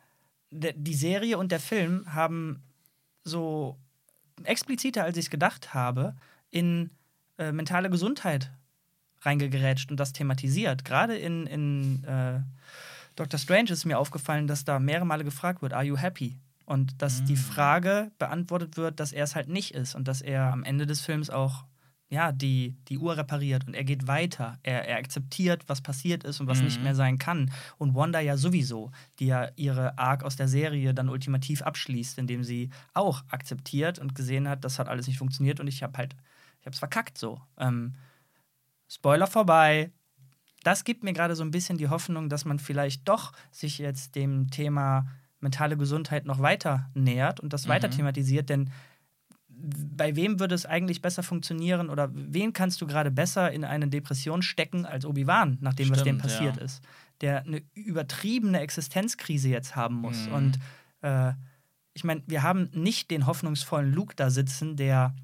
Der, die Serie und der Film haben so expliziter, als ich es gedacht habe, in äh, mentale Gesundheit reingegerätscht und das thematisiert. Gerade in, in äh, Doctor Strange ist mir aufgefallen, dass da mehrere Male gefragt wird, are you happy? Und dass die Mm. Frage beantwortet wird, dass er es halt nicht ist und dass er am Ende des Films auch ja, die, die Uhr repariert und er geht weiter. Er, er akzeptiert, was passiert ist und was nicht Mhm. mehr sein kann. Und Wanda ja sowieso, die ja ihre Arc aus der Serie dann ultimativ abschließt, indem sie auch akzeptiert und gesehen hat, das hat alles nicht funktioniert und ich habe halt, ich habe es verkackt so. Ähm, Spoiler vorbei. Das gibt mir gerade so ein bisschen die Hoffnung, dass man vielleicht doch sich jetzt dem Thema mentale Gesundheit noch weiter nähert und das Mhm. weiter thematisiert, denn bei wem würde es eigentlich besser funktionieren oder wen kannst du gerade besser in eine Depression stecken als Obi-Wan, nachdem was dem Stimmt, passiert ja. ist, der eine übertriebene Existenzkrise jetzt haben muss. Mhm. Und äh, ich meine, wir haben nicht den hoffnungsvollen Luke da sitzen, der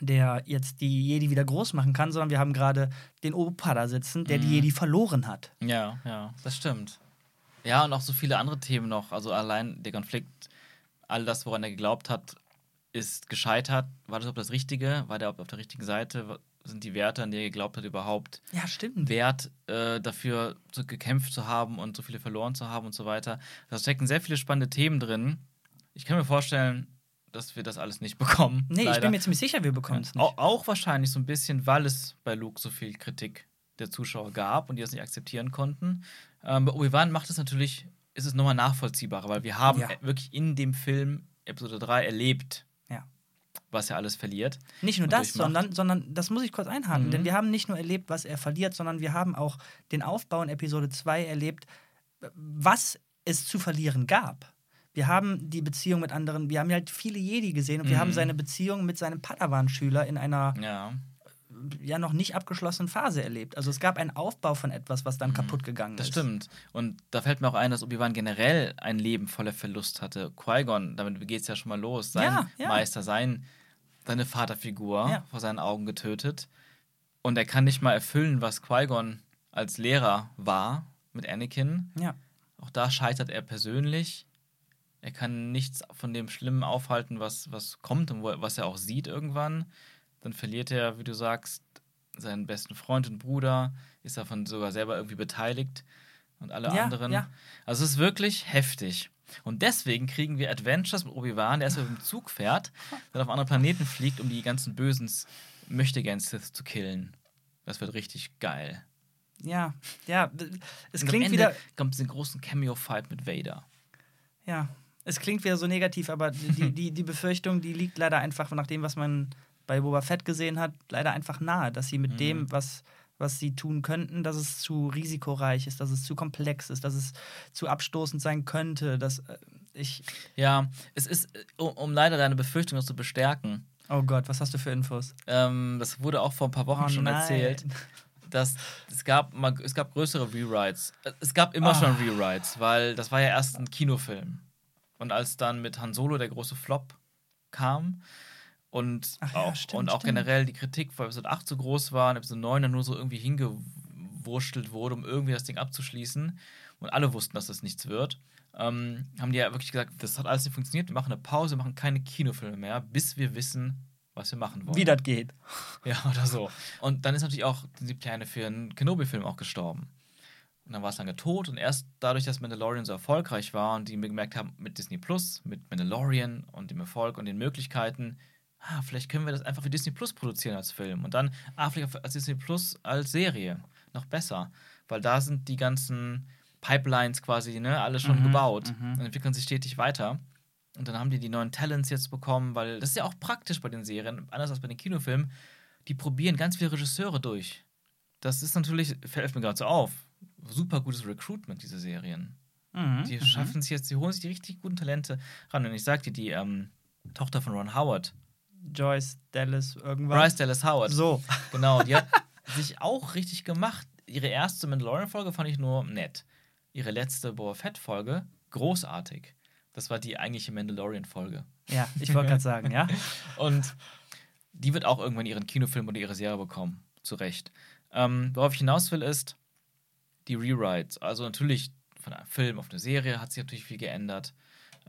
der jetzt die Jedi wieder groß machen kann, sondern wir haben gerade den Opa da sitzen, der die Mhm. Jedi verloren hat. Ja, ja, das stimmt. Ja, und auch so viele andere Themen noch. Also allein der Konflikt, all das, woran er geglaubt hat, ist gescheitert. War das überhaupt das Richtige? War der auf der richtigen Seite? Sind die Werte, an die er geglaubt hat, überhaupt Ja, stimmt. wert, äh, dafür zu, gekämpft zu haben und so viele verloren zu haben und so weiter? Da stecken sehr viele spannende Themen drin. Ich kann mir vorstellen, dass wir das alles nicht <laughs> bekommen. Nee, ich leider. bin mir ziemlich sicher, wir bekommen es nicht. Auch, auch wahrscheinlich so ein bisschen, weil es bei Luke so viel Kritik der Zuschauer gab und die das nicht akzeptieren konnten. Ähm, bei Obi-Wan macht es natürlich, ist es nochmal nachvollziehbarer, weil wir haben Ja. äh, wirklich in dem Film Episode 3 erlebt, Ja. was er alles verliert. Nicht nur das, sondern, sondern das muss ich kurz einhaken, Mhm. denn wir haben nicht nur erlebt, was er verliert, sondern wir haben auch den Aufbau in Episode 2 erlebt, was es zu verlieren gab. Wir haben die Beziehung mit anderen, wir haben halt viele Jedi gesehen und wir Mhm. haben seine Beziehung mit seinem Padawan-Schüler in einer Ja. Ja noch nicht abgeschlossenen Phase erlebt. Also es gab einen Aufbau von etwas, was dann kaputt gegangen Mhm. Das ist. stimmt. Und da fällt mir auch ein, dass Obi-Wan generell ein Leben voller Verlust hatte. Qui-Gon, damit geht es ja schon mal los. Sein Ja, ja. Meister, sein, seine Vaterfigur Ja. vor seinen Augen getötet. Und er kann nicht mal erfüllen, was Qui-Gon als Lehrer war mit Anakin. Ja. Auch da scheitert er persönlich. Er kann nichts von dem Schlimmen aufhalten, was, was kommt und was er auch sieht irgendwann. Dann verliert er, wie du sagst, seinen besten Freund und Bruder, ist davon sogar selber irgendwie beteiligt und alle Ja, anderen. ja. Also es ist wirklich heftig. Und deswegen kriegen wir Adventures mit Obi-Wan, der erstmal mit dem Zug fährt, <laughs> dann auf andere Planeten fliegt, um die ganzen bösen möchtegern Sith zu killen. Das wird richtig geil. Ja, ja, es Und am klingt Ende wieder, kommt diesen großen Cameo-Fight mit Vader. ja, es klingt wieder so negativ, aber die, die, die Befürchtung, die liegt leider einfach nach dem, was man bei Boba Fett gesehen hat, leider einfach nahe, dass sie mit Mhm. dem, was, was sie tun könnten, dass es zu risikoreich ist, dass es zu komplex ist, dass es zu abstoßend sein könnte, dass äh, ich, Ja, es ist, äh, um, um leider deine Befürchtung noch zu bestärken, Oh Gott, was hast du für Infos? Ähm, das wurde auch vor ein paar Wochen Oh schon nein. erzählt. Dass es gab mal, es gab größere Rewrites. Äh, Es gab immer Ah. schon Rewrites, weil das war ja erst ein Kinofilm. Und als dann mit Han Solo der große Flop kam und Ach ja, auch, stimmt, und auch stimmt. generell die Kritik vor Episode 8 so groß war und Episode 9 dann nur so irgendwie hingewurschtelt wurde, um irgendwie das Ding abzuschließen und alle wussten, dass das nichts wird, ähm, haben die ja wirklich gesagt, das hat alles nicht funktioniert, wir machen eine Pause, wir machen keine Kinofilme mehr, bis wir wissen, was wir machen wollen. Wie das geht. Ja, oder so. Und dann ist natürlich auch die Pläne für einen Kenobi-Film auch gestorben. Und dann war es lange tot und erst dadurch, dass Mandalorian so erfolgreich war und die gemerkt haben, mit Disney Plus, mit Mandalorian und dem Erfolg und den Möglichkeiten, ah, vielleicht können wir das einfach für Disney Plus produzieren als Film. Und dann, ah, vielleicht als Disney Plus als Serie. Noch besser. Weil da sind die ganzen Pipelines quasi, ne, alle schon Mhm, gebaut mhm. und entwickeln sich stetig weiter. Und dann haben die die neuen Talents jetzt bekommen, weil das ist ja auch praktisch bei den Serien, anders als bei den Kinofilmen. Die probieren ganz viele Regisseure durch. Das ist natürlich, fällt mir gerade so auf, super gutes Recruitment, diese Serien. Mhm. Die mhm. schaffen es jetzt, die holen sich die richtig guten Talente ran. Und ich sag dir, die ähm, Tochter von Ron Howard, Joyce, Dallas, irgendwas. Bryce Dallas Howard, So. genau, die hat <laughs> sich auch richtig gemacht. Ihre erste Mandalorian-Folge fand ich nur nett. Ihre letzte Boba Fett-Folge, großartig. Das war die eigentliche Mandalorian-Folge. Ja, ich wollte gerade sagen, ja. <laughs> Und die wird auch irgendwann ihren Kinofilm oder ihre Serie bekommen. Zu Recht. Ähm, worauf ich hinaus will, ist die Rewrites. Also natürlich von einem Film auf eine Serie hat sich natürlich viel geändert.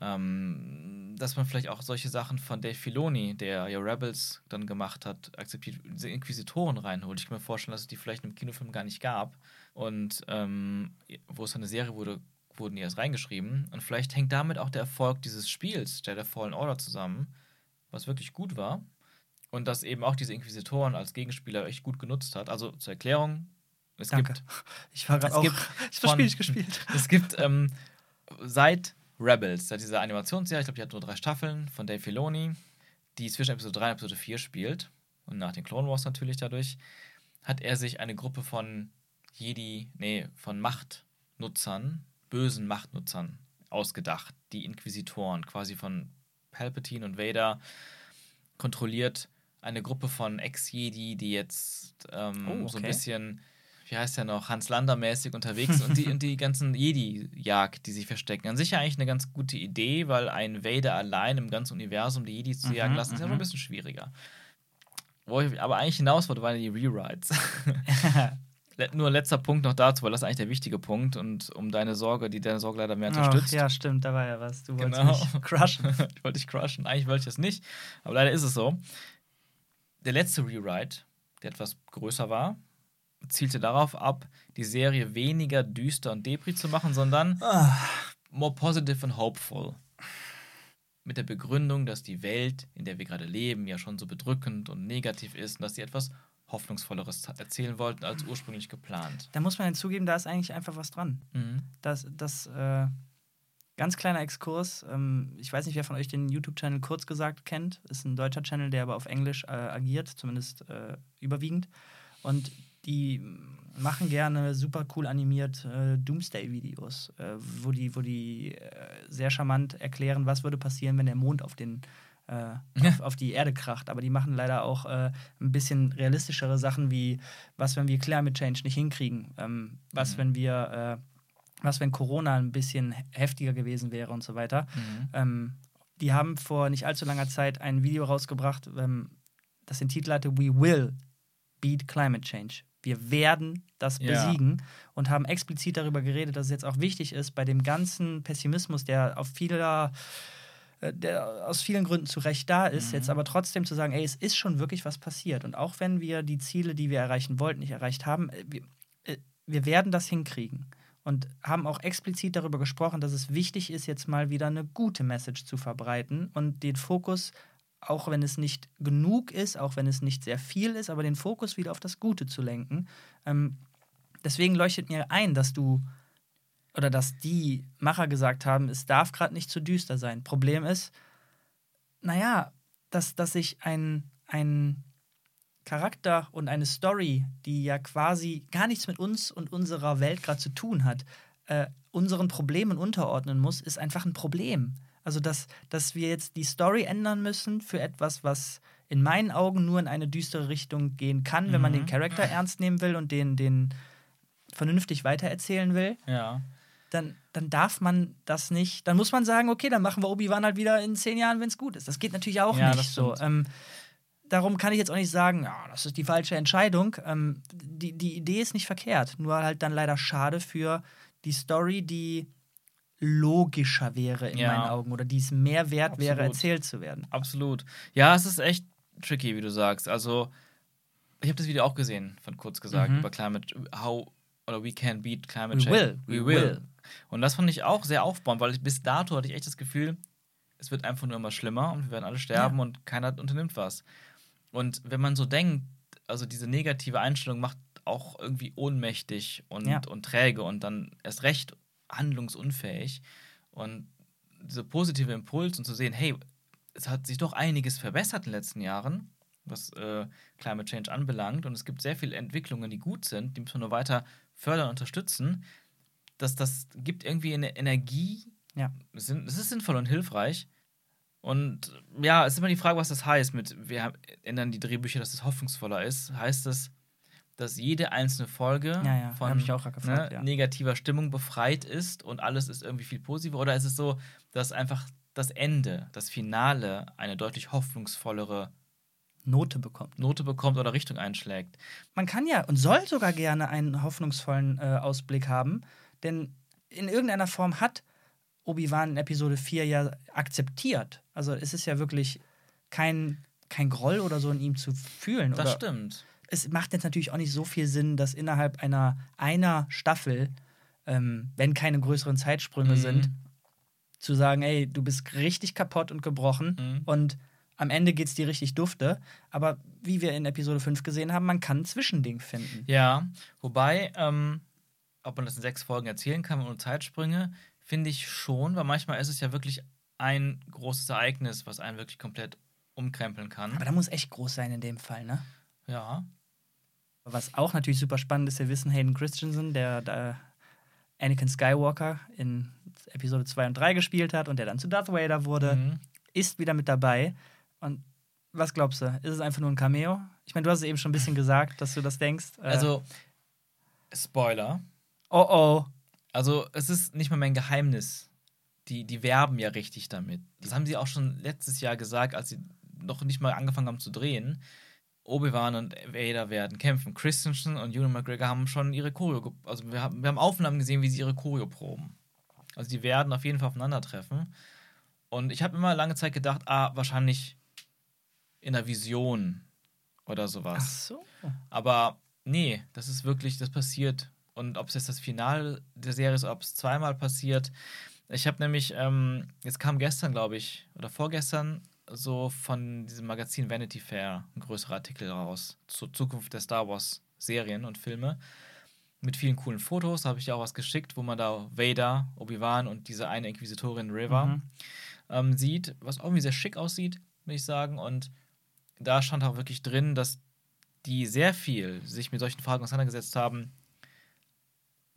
Ähm, dass man vielleicht auch solche Sachen von Dave Filoni, der ja Rebels dann gemacht hat, akzeptiert, diese Inquisitoren reinholt. Ich kann mir vorstellen, dass es die vielleicht im Kinofilm gar nicht gab. Und ähm, wo es eine Serie wurde, wurden die erst reingeschrieben. Und vielleicht hängt damit auch der Erfolg dieses Spiels, Jedi Fallen Order, zusammen, was wirklich gut war. Und das eben auch diese Inquisitoren als Gegenspieler echt gut genutzt hat. Also zur Erklärung, es Danke. gibt Ich war gerade auch. gibt <laughs> Ich Spiel gespielt. es gibt ähm, seit Rebels, seit dieser Animationsserie, ich glaube, die hat nur drei Staffeln von Dave Filoni, die zwischen Episode 3 und Episode 4 spielt, und nach den Clone Wars natürlich dadurch, hat er sich eine Gruppe von Jedi, nee, von Machtnutzern, bösen Machtnutzern ausgedacht, die Inquisitoren, quasi von Palpatine und Vader kontrolliert eine Gruppe von Ex-Jedi, die jetzt ähm, Oh, so ein okay. bisschen, wie heißt der noch, Hans Lander-mäßig unterwegs und die, <laughs> und die ganzen Jedi-Jagd, die sich verstecken. An sich ja eigentlich eine ganz gute Idee, weil ein Vader allein im ganzen Universum die Jedi zu Mhm, jagen lassen, ist ja schon mhm. ein bisschen schwieriger. Wo ich aber eigentlich hinaus wollte, waren die Rewrites. <laughs> Nur letzter Punkt noch dazu, weil das ist eigentlich der wichtige Punkt und um deine Sorge, die deine Sorge leider mehr Ach, unterstützt. ja, stimmt, da war ja was. Du wolltest Genau. mich crushen. <laughs> ich wollte dich crushen. Eigentlich wollte ich das nicht, aber leider ist es so. Der letzte Rewrite, der etwas größer war, zielte darauf ab, die Serie weniger düster und depri zu machen, sondern Ah, more positive and hopeful. Mit der Begründung, dass die Welt, in der wir gerade leben, ja schon so bedrückend und negativ ist und dass sie etwas Hoffnungsvolleres erzählen wollten als ursprünglich geplant. da muss man hinzugeben, da ist eigentlich einfach was dran. Mhm. Das, das äh, ganz kleiner Exkurs. Ähm, ich weiß nicht, wer von euch den YouTube-Channel kurz gesagt kennt. Ist ein deutscher Channel, der aber auf Englisch äh, agiert, zumindest äh, überwiegend. Und die machen gerne super cool animiert äh, Doomsday-Videos, äh, wo die, wo die äh, sehr charmant erklären, was würde passieren, wenn der Mond auf den äh, <laughs> auf, auf die Erde kracht. Aber die machen leider auch äh, ein bisschen realistischere Sachen wie, was, wenn wir Climate Change nicht hinkriegen? Ähm, was, Mhm. wenn wir, äh, was, wenn Corona ein bisschen heftiger gewesen wäre und so weiter. Mhm. Ähm, die haben vor nicht allzu langer Zeit ein Video rausgebracht, ähm, das den Titel hatte We Will Beat Climate Change. Wir werden das Ja. besiegen und haben explizit darüber geredet, dass es jetzt auch wichtig ist, bei dem ganzen Pessimismus, der auf vieler äh, der aus vielen Gründen zu Recht da ist, Mhm. jetzt aber trotzdem zu sagen, ey, es ist schon wirklich was passiert. Und auch wenn wir die Ziele, die wir erreichen wollten, nicht erreicht haben, äh, wir, äh, wir werden das hinkriegen. Und haben auch explizit darüber gesprochen, dass es wichtig ist, jetzt mal wieder eine gute Message zu verbreiten und den Fokus, auch wenn es nicht genug ist, auch wenn es nicht sehr viel ist, aber den Fokus wieder auf das Gute zu lenken. Ähm, deswegen leuchtet mir ein, dass du oder dass die Macher gesagt haben, es darf gerade nicht zu düster sein. Problem ist, naja, dass, dass sich ein, ein Charakter und eine Story, die ja quasi gar nichts mit uns und unserer Welt gerade zu tun hat, äh, unseren Problemen unterordnen muss, ist einfach ein Problem. Also, dass, dass wir jetzt die Story ändern müssen für etwas, was in meinen Augen nur in eine düstere Richtung gehen kann, wenn man Mhm. den Charakter <laughs> ernst nehmen will und den, den vernünftig weitererzählen will. Ja. Dann, dann darf man das nicht. Dann muss man sagen, okay, dann machen wir Obi-Wan halt wieder in zehn Jahren, wenn es gut ist. Das geht natürlich auch Ja, nicht so. Ähm, darum kann ich jetzt auch nicht sagen, ja, das ist die falsche Entscheidung. Ähm, die, die Idee ist nicht verkehrt, nur halt dann leider schade für die Story, die logischer wäre in Ja. meinen Augen oder die es mehr wert wäre, Absolut. erzählt zu werden. Absolut. Ja, es ist echt tricky, wie du sagst. Also, ich habe das Video auch gesehen, von kurz gesagt, Mhm. über Climate, how, oder we can beat climate We change. will, We we will. will. Und das fand ich auch sehr aufbauend, weil ich, bis dato hatte ich echt das Gefühl, es wird einfach nur immer schlimmer und wir werden alle sterben Ja. und keiner unternimmt was. Und wenn man so denkt, also diese negative Einstellung macht auch irgendwie ohnmächtig und, Ja. und träge und dann erst recht handlungsunfähig. Und dieser positive Impuls und zu sehen, hey, es hat sich doch einiges verbessert in den letzten Jahren, was äh, Climate Change anbelangt. Und es gibt sehr viele Entwicklungen, die gut sind, die müssen wir nur weiter fördern und unterstützen. Das, das gibt irgendwie eine Energie. Ja. Es ist sinnvoll und hilfreich. Und ja, es ist immer die Frage, was das heißt mit, wir ändern die Drehbücher, dass es hoffnungsvoller ist. Heißt das, dass jede einzelne Folge Ja, ja, von grad gefragt, ne, ja. negativer Stimmung befreit ist und alles ist irgendwie viel positiver? Oder ist es so, dass einfach das Ende, das Finale eine deutlich hoffnungsvollere Note bekommt. Note bekommt oder Richtung einschlägt? Man kann ja und soll sogar gerne einen hoffnungsvollen äh, Ausblick haben, denn in irgendeiner Form hat Obi-Wan in Episode 4 ja akzeptiert. Also es ist ja wirklich kein, kein Groll oder so in ihm zu fühlen. Das oder stimmt. Es macht jetzt natürlich auch nicht so viel Sinn, dass innerhalb einer, einer Staffel, ähm, wenn keine größeren Zeitsprünge Mhm. sind, zu sagen, ey, du bist richtig kaputt und gebrochen Mhm. und am Ende geht's dir richtig dufte. Aber wie wir in Episode 5 gesehen haben, man kann ein Zwischending finden. Ja, wobei, ähm, ob man das in sechs Folgen erzählen kann ohne Zeitsprünge, finde ich schon, weil manchmal ist es ja wirklich ein großes Ereignis, was einen wirklich komplett umkrempeln kann. Aber da muss echt groß sein in dem Fall, ne? Ja. Was auch natürlich super spannend ist, wir wissen, Hayden Christensen, der, der Anakin Skywalker in Episode 2 und 3 gespielt hat und der dann zu Darth Vader wurde, Mhm. ist wieder mit dabei. Und was glaubst du? Ist es einfach nur ein Cameo? Ich meine, du hast es eben schon ein bisschen gesagt, dass du das denkst. Äh, Also, Spoiler. oh oh. Also, es ist nicht mal mehr ein Geheimnis. Die, die werben ja richtig damit. Das haben sie auch schon letztes Jahr gesagt, als sie noch nicht mal angefangen haben zu drehen. Obi-Wan und Vader werden kämpfen. Christensen und Ewan McGregor haben schon ihre Choreo, also wir haben, wir haben Aufnahmen gesehen, wie sie ihre Choreo proben. Also die werden auf jeden Fall aufeinandertreffen. Und ich habe immer lange Zeit gedacht, ah, wahrscheinlich in der Vision oder Ach sowas. so. Aber nee, das ist wirklich, das passiert. Und ob es jetzt das Finale der Serie ist, ob es zweimal passiert. Ich habe nämlich, ähm, jetzt kam gestern, glaube ich, oder vorgestern, so von diesem Magazin Vanity Fair ein größerer Artikel raus zur Zukunft der Star Wars Serien und Filme. Mit vielen coolen Fotos habe ich auch was geschickt, wo man da Vader, Obi-Wan und diese eine Inquisitorin Riva Mhm. ähm, sieht, was auch irgendwie sehr schick aussieht, würde ich sagen. Und da stand auch wirklich drin, dass die sehr viel sich mit solchen Fragen auseinandergesetzt haben.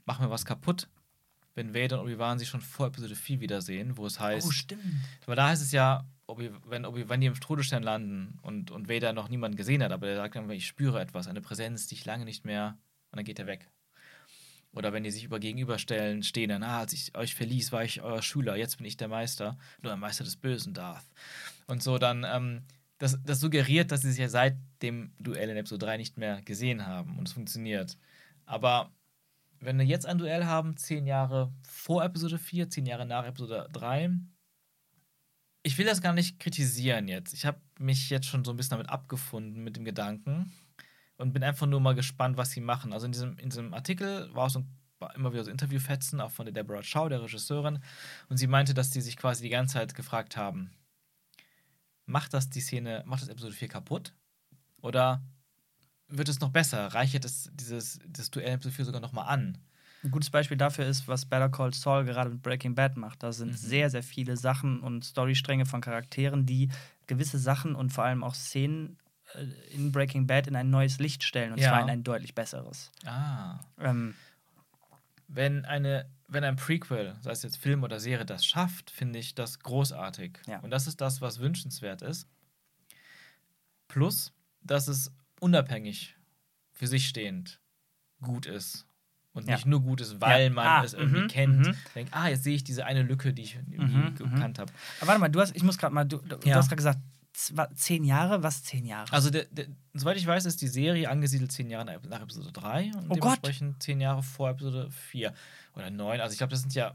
Machen wir was kaputt, wenn Vader und Obi-Wan sich schon vor Episode 4 wiedersehen, wo es heißt, Oh, stimmt. weil da heißt es ja, Obi, wenn, Obi, wenn die im Todesstern landen und, und Vader noch niemanden gesehen hat, aber der sagt dann, ich spüre etwas, eine Präsenz, die ich lange nicht mehr, und dann geht er weg. Oder wenn die sich über gegenüberstellen, stehen dann, ah, als ich euch verließ, war ich euer Schüler, jetzt bin ich der Meister, nur ein Meister des Bösen, Darth. Und so dann, ähm, das, das suggeriert, dass sie sich ja seit dem Duell in Episode 3 nicht mehr gesehen haben und es funktioniert. Aber wenn wir jetzt ein Duell haben, zehn Jahre vor Episode 4, zehn Jahre nach Episode 3, ich will das gar nicht kritisieren jetzt. Ich habe mich jetzt schon so ein bisschen damit abgefunden mit dem Gedanken und bin einfach nur mal gespannt, was sie machen. Also in diesem, in diesem Artikel war auch so ein, immer wieder so Interviewfetzen, auch von der Deborah Chow, der Regisseurin, und sie meinte, dass die sich quasi die ganze Zeit gefragt haben, macht das die Szene, macht das Episode 4 kaputt? Oder wird es noch besser? Reichert es dieses, das Duell Episode 4 sogar nochmal an? Ein gutes Beispiel dafür ist, was Better Call Saul gerade mit Breaking Bad macht. Da sind Mhm. sehr, sehr viele Sachen und Storystränge von Charakteren, die gewisse Sachen und vor allem auch Szenen äh, in Breaking Bad in ein neues Licht stellen. Und Ja. zwar in ein deutlich besseres. Ah. Ähm, wenn eine wenn ein Prequel, sei es jetzt Film oder Serie, das schafft, finde ich das großartig. Ja. Und das ist das, was wünschenswert ist. Plus, dass es unabhängig für sich stehend gut ist. Und Ja. nicht nur gut ist, weil Ja. man Ah, es irgendwie mhm, kennt. mhm. Denkt, ah, jetzt sehe ich diese eine Lücke, die ich irgendwie Mhm, gekannt habe. Aber warte mal, du hast, ich muss gerade mal, du, du, Ja. hast gerade gesagt, zehn Jahre? Was zehn Jahre? Also, der, der, soweit ich weiß, ist die Serie angesiedelt zehn Jahre nach Episode 3 und Oh Gott. dementsprechend zehn Jahre vor Episode 4 oder 9. Also, ich glaube, das sind ja.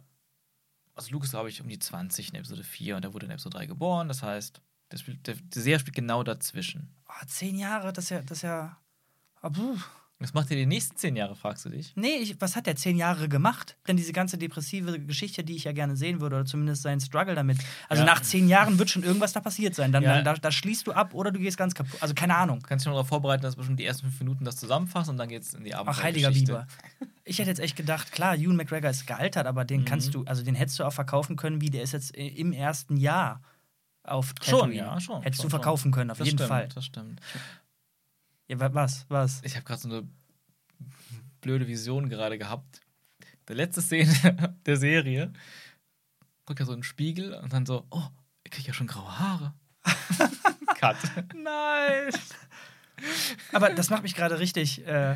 Also, Luke ist, glaube ich, um die 20 in Episode 4 und er wurde in Episode 3 geboren. Das heißt, das der, die Serie spielt genau dazwischen. oh, zehn Jahre, das ist ja, das ist ja. Oh, puh. Was macht ihr die nächsten zehn Jahre, fragst du dich? Nee, ich, was hat der zehn Jahre gemacht? Denn diese ganze depressive Geschichte, die ich ja gerne sehen würde, oder zumindest sein Struggle damit. Also Ja. nach zehn Jahren wird schon irgendwas da passiert sein. Dann, Ja. dann da, da schließt du ab oder du gehst ganz kaputt. Also keine Ahnung. Kannst dich noch darauf vorbereiten, dass bestimmt die ersten fünf Minuten das zusammenfasst und dann geht's in die Abend. Ach, heiliger Biber. <laughs> Ich hätte jetzt echt gedacht, klar, Ewan McGregor ist gealtert, aber den Mhm. kannst du, also den hättest du auch verkaufen können, wie der ist jetzt im ersten Jahr auf Schon, Tatooine. ja, schon. Hättest schon, du verkaufen können, auf Das jeden stimmt, Fall. Das stimmt. Ja, wa- was, was? Ich habe gerade so eine blöde Vision gerade gehabt. Der letzte Szene <laughs> der Serie guckt er so in den Spiegel und dann so, oh, ich krieg ja schon graue Haare. <laughs> Cut. Nein. Aber das macht mich gerade richtig. Äh,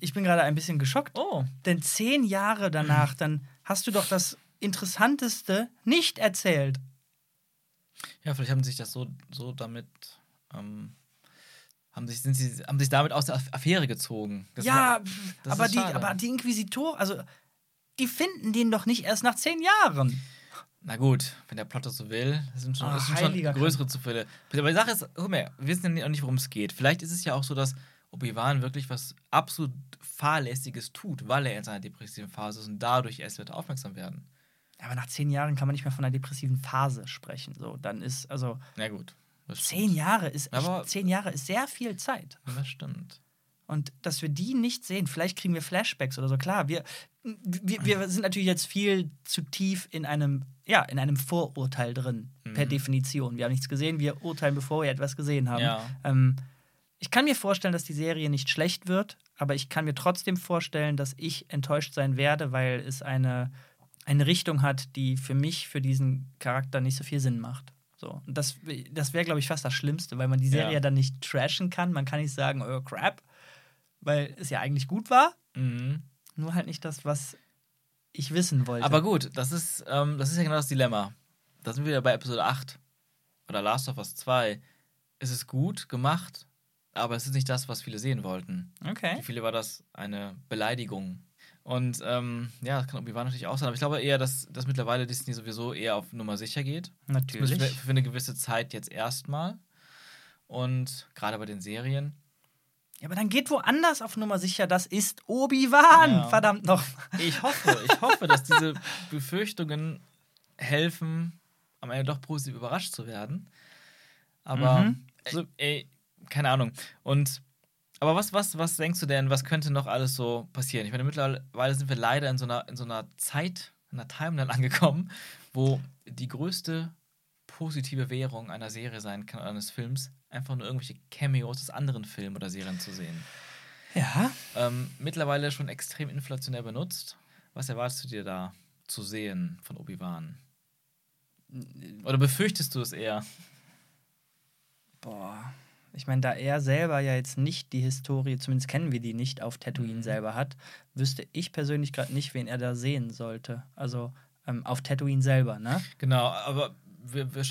ich bin gerade ein bisschen geschockt. Oh. Denn zehn Jahre danach, dann hast du doch das Interessanteste nicht erzählt. Ja, vielleicht haben sie sich das so, so damit, ähm, haben sich, sind sie, haben sich damit aus der Affäre gezogen. Das ja, war- aber die, aber die Inquisitor, also die finden den doch nicht erst nach zehn Jahren. Na gut, wenn der Plot das so will, das sind schon, Ah, das sind schon größere Zufälle. Aber die Sache ist, guck mal, wir wissen ja auch nicht, worum es geht. Vielleicht ist es ja auch so, dass Obi-Wan wirklich was absolut Fahrlässiges tut, weil er in seiner depressiven Phase ist und dadurch erst wird er aufmerksam werden. Aber nach zehn Jahren kann man nicht mehr von einer depressiven Phase sprechen. So, dann ist, also Na gut. Zehn Jahre ist echt, Aber- zehn Jahre ist sehr viel Zeit. Das stimmt. Und dass wir die nicht sehen, vielleicht kriegen wir Flashbacks oder so. Klar, wir, wir, wir sind natürlich jetzt viel zu tief in einem, ja, in einem Vorurteil drin, per Mhm. Definition. Wir haben nichts gesehen, wir urteilen, bevor wir etwas gesehen haben. Ja. Ähm, ich kann mir vorstellen, dass die Serie nicht schlecht wird, aber ich kann mir trotzdem vorstellen, dass ich enttäuscht sein werde, weil es eine, eine Richtung hat, die für mich, für diesen Charakter nicht so viel Sinn macht. So. Und das, das wäre, glaube ich, fast das Schlimmste, weil man die Serie Ja. dann nicht trashen kann. Man kann nicht sagen, oh crap, weil es ja eigentlich gut war, Mhm. nur halt nicht das, was ich wissen wollte. Aber gut, das ist, ähm, das ist ja genau das Dilemma. Da sind wir wieder bei Episode 8 oder Last of Us 2. Es ist gut gemacht, aber es ist nicht das, was viele sehen wollten. okay. Für viele war das eine Beleidigung. Und ähm, ja, das kann Obi-Wan natürlich auch sein. Aber ich glaube eher, dass, dass mittlerweile Disney sowieso eher auf Nummer sicher geht. Natürlich. Für, für eine gewisse Zeit jetzt erstmal. Und gerade bei den Serien. Ja, aber dann geht woanders auf Nummer sicher. Das ist Obi-Wan. Ja. Verdammt noch. Ich hoffe, ich hoffe, dass diese Befürchtungen helfen, am Ende doch positiv überrascht zu werden. Aber, Mhm. so, ey, keine Ahnung. Und, aber was, was, was denkst du denn, was könnte noch alles so passieren? Ich meine, mittlerweile sind wir leider in so einer, in so einer Zeit, in einer Timeline <laughs> angekommen, wo die größte positive Währung einer Serie sein kann, eines Films, einfach nur irgendwelche Cameos aus anderen Filmen oder Serien zu sehen. Ja. Ähm, mittlerweile schon extrem inflationär benutzt. Was erwartest du dir da zu sehen von Obi-Wan? Oder befürchtest du es eher? Boah. Ich meine, da er selber ja jetzt nicht die Historie, zumindest kennen wir die nicht, auf Tatooine Mhm. selber hat, wüsste ich persönlich gerade nicht, wen er da sehen sollte. Also ähm, auf Tatooine selber, ne? Genau, aber wir, wir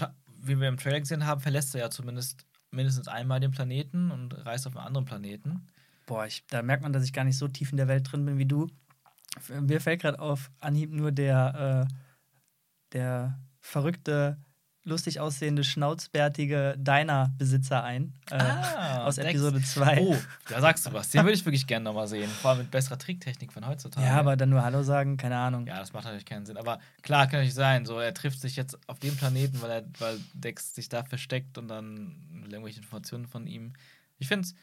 wie wir im Trailer gesehen haben, verlässt er ja zumindest mindestens einmal den Planeten und reist auf einen anderen Planeten. Boah, ich, da merkt man, dass ich gar nicht so tief in der Welt drin bin wie du. Mir fällt gerade auf Anhieb nur der, äh, der verrückte, lustig aussehende, schnauzbärtige Diner-Besitzer ein. Äh, Ah, aus. Episode 2. Oh, da sagst du was. Den würde ich wirklich gerne nochmal sehen. Vor allem mit besserer Tricktechnik von heutzutage. Ja, aber dann nur Hallo sagen, keine Ahnung. Ja, das macht natürlich keinen Sinn. Aber klar, kann natürlich sein. So, er trifft sich jetzt auf dem Planeten, weil, er, weil Dex sich da versteckt und dann irgendwelche Informationen von ihm. Ich finde es.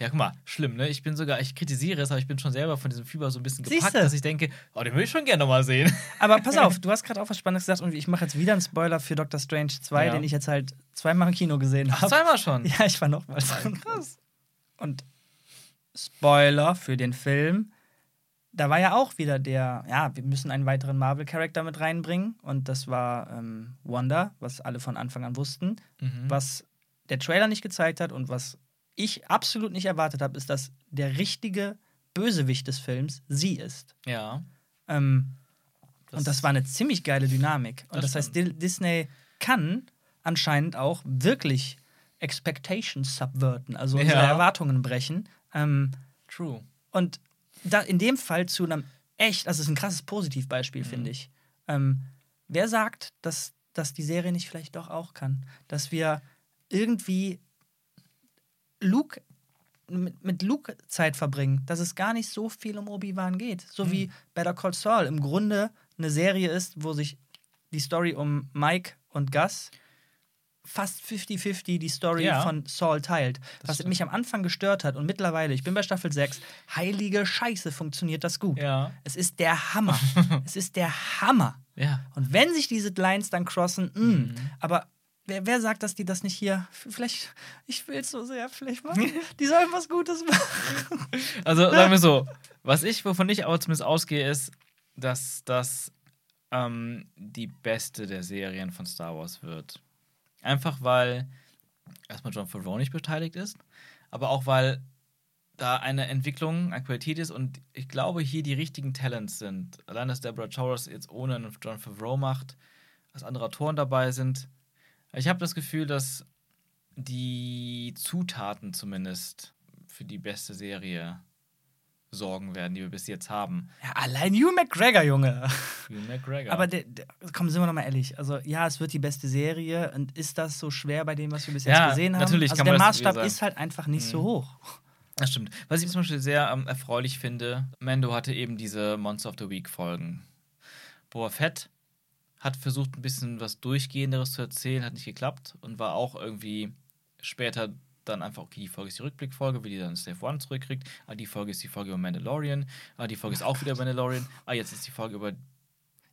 Ja, guck mal, schlimm, ne? Ich bin sogar, ich kritisiere es, aber ich bin schon selber von diesem Fieber so ein bisschen gepackt, Siehste. dass ich denke, oh, den würde ich schon gerne nochmal sehen. <laughs> Aber pass auf, du hast gerade auch was Spannendes gesagt und ich mache jetzt wieder einen Spoiler für Doctor Strange 2, Ja. den ich jetzt halt zweimal im Kino gesehen habe. zweimal schon. <laughs> Ja, ich war nochmals. Krass. Und Spoiler für den Film. Da war ja auch wieder der, ja, wir müssen einen weiteren Marvel-Charakter mit reinbringen. Und das war ähm, Wanda, was alle von Anfang an wussten. Mhm. Was der Trailer nicht gezeigt hat und was ich absolut nicht erwartet habe, ist, dass der richtige Bösewicht des Films sie ist. Ja. Ähm, und das war eine ziemlich geile Dynamik. Und Das das, heißt, Di- Disney kann anscheinend auch wirklich Expectations subverten, also unsere Ja. Erwartungen brechen. Ähm, True. und da in dem Fall zu einem echt, also es ist ein krasses Positivbeispiel, finde ich. Ähm, wer sagt, dass, dass die Serie nicht vielleicht doch auch kann? Dass wir irgendwie Luke mit, mit Luke Zeit verbringen, dass es gar nicht so viel um Obi-Wan geht. So wie Better Call Saul im Grunde eine Serie ist, wo sich die Story um Mike und Gus fast 50-50 die Story Ja. von Saul teilt. Was mich am Anfang gestört hat und mittlerweile, ich bin bei Staffel 6, heilige Scheiße, funktioniert das gut. Ja. Es ist der Hammer. <laughs> es ist der Hammer. Ja. Und wenn sich diese Lines dann crossen, mh, Mhm. aber wer, wer sagt, dass die das nicht hier, vielleicht, ich will es so sehr, vielleicht machen, <laughs> die sollen was Gutes machen. Also sagen wir so, was ich, wovon ich aber zumindest ausgehe, ist, dass das ähm, die beste der Serien von Star Wars wird. Einfach weil erstmal John Favreau nicht beteiligt ist, aber auch weil da eine Entwicklung an Qualität ist und ich glaube, hier die richtigen Talents sind. Allein, dass Deborah Torres jetzt ohne John Favreau macht, dass andere Autoren dabei sind. Ich habe das Gefühl, dass die Zutaten zumindest für die beste Serie sorgen werden, die wir bis jetzt haben. Ja, allein Hugh McGregor, Junge. Hugh McGregor. Aber der, der, komm, sind wir noch mal ehrlich. Also, ja, es wird die beste Serie. Und ist das so schwer bei dem, was wir bis jetzt Ja, gesehen haben? natürlich also der Maßstab ist halt einfach nicht so hoch. Das stimmt. Was ich zum Beispiel sehr ähm, erfreulich finde, Mando hatte eben diese Monster of the Week Folgen. Boba Fett hat versucht, ein bisschen was Durchgehenderes zu erzählen, hat nicht geklappt und war auch irgendwie später dann einfach, okay, die Folge ist die Rückblickfolge, wie die dann Slave One zurückkriegt. Ah, die Folge ist die Folge über Mandalorian. Ah, die Folge ist auch wieder Mandalorian. Ah, jetzt ist die Folge über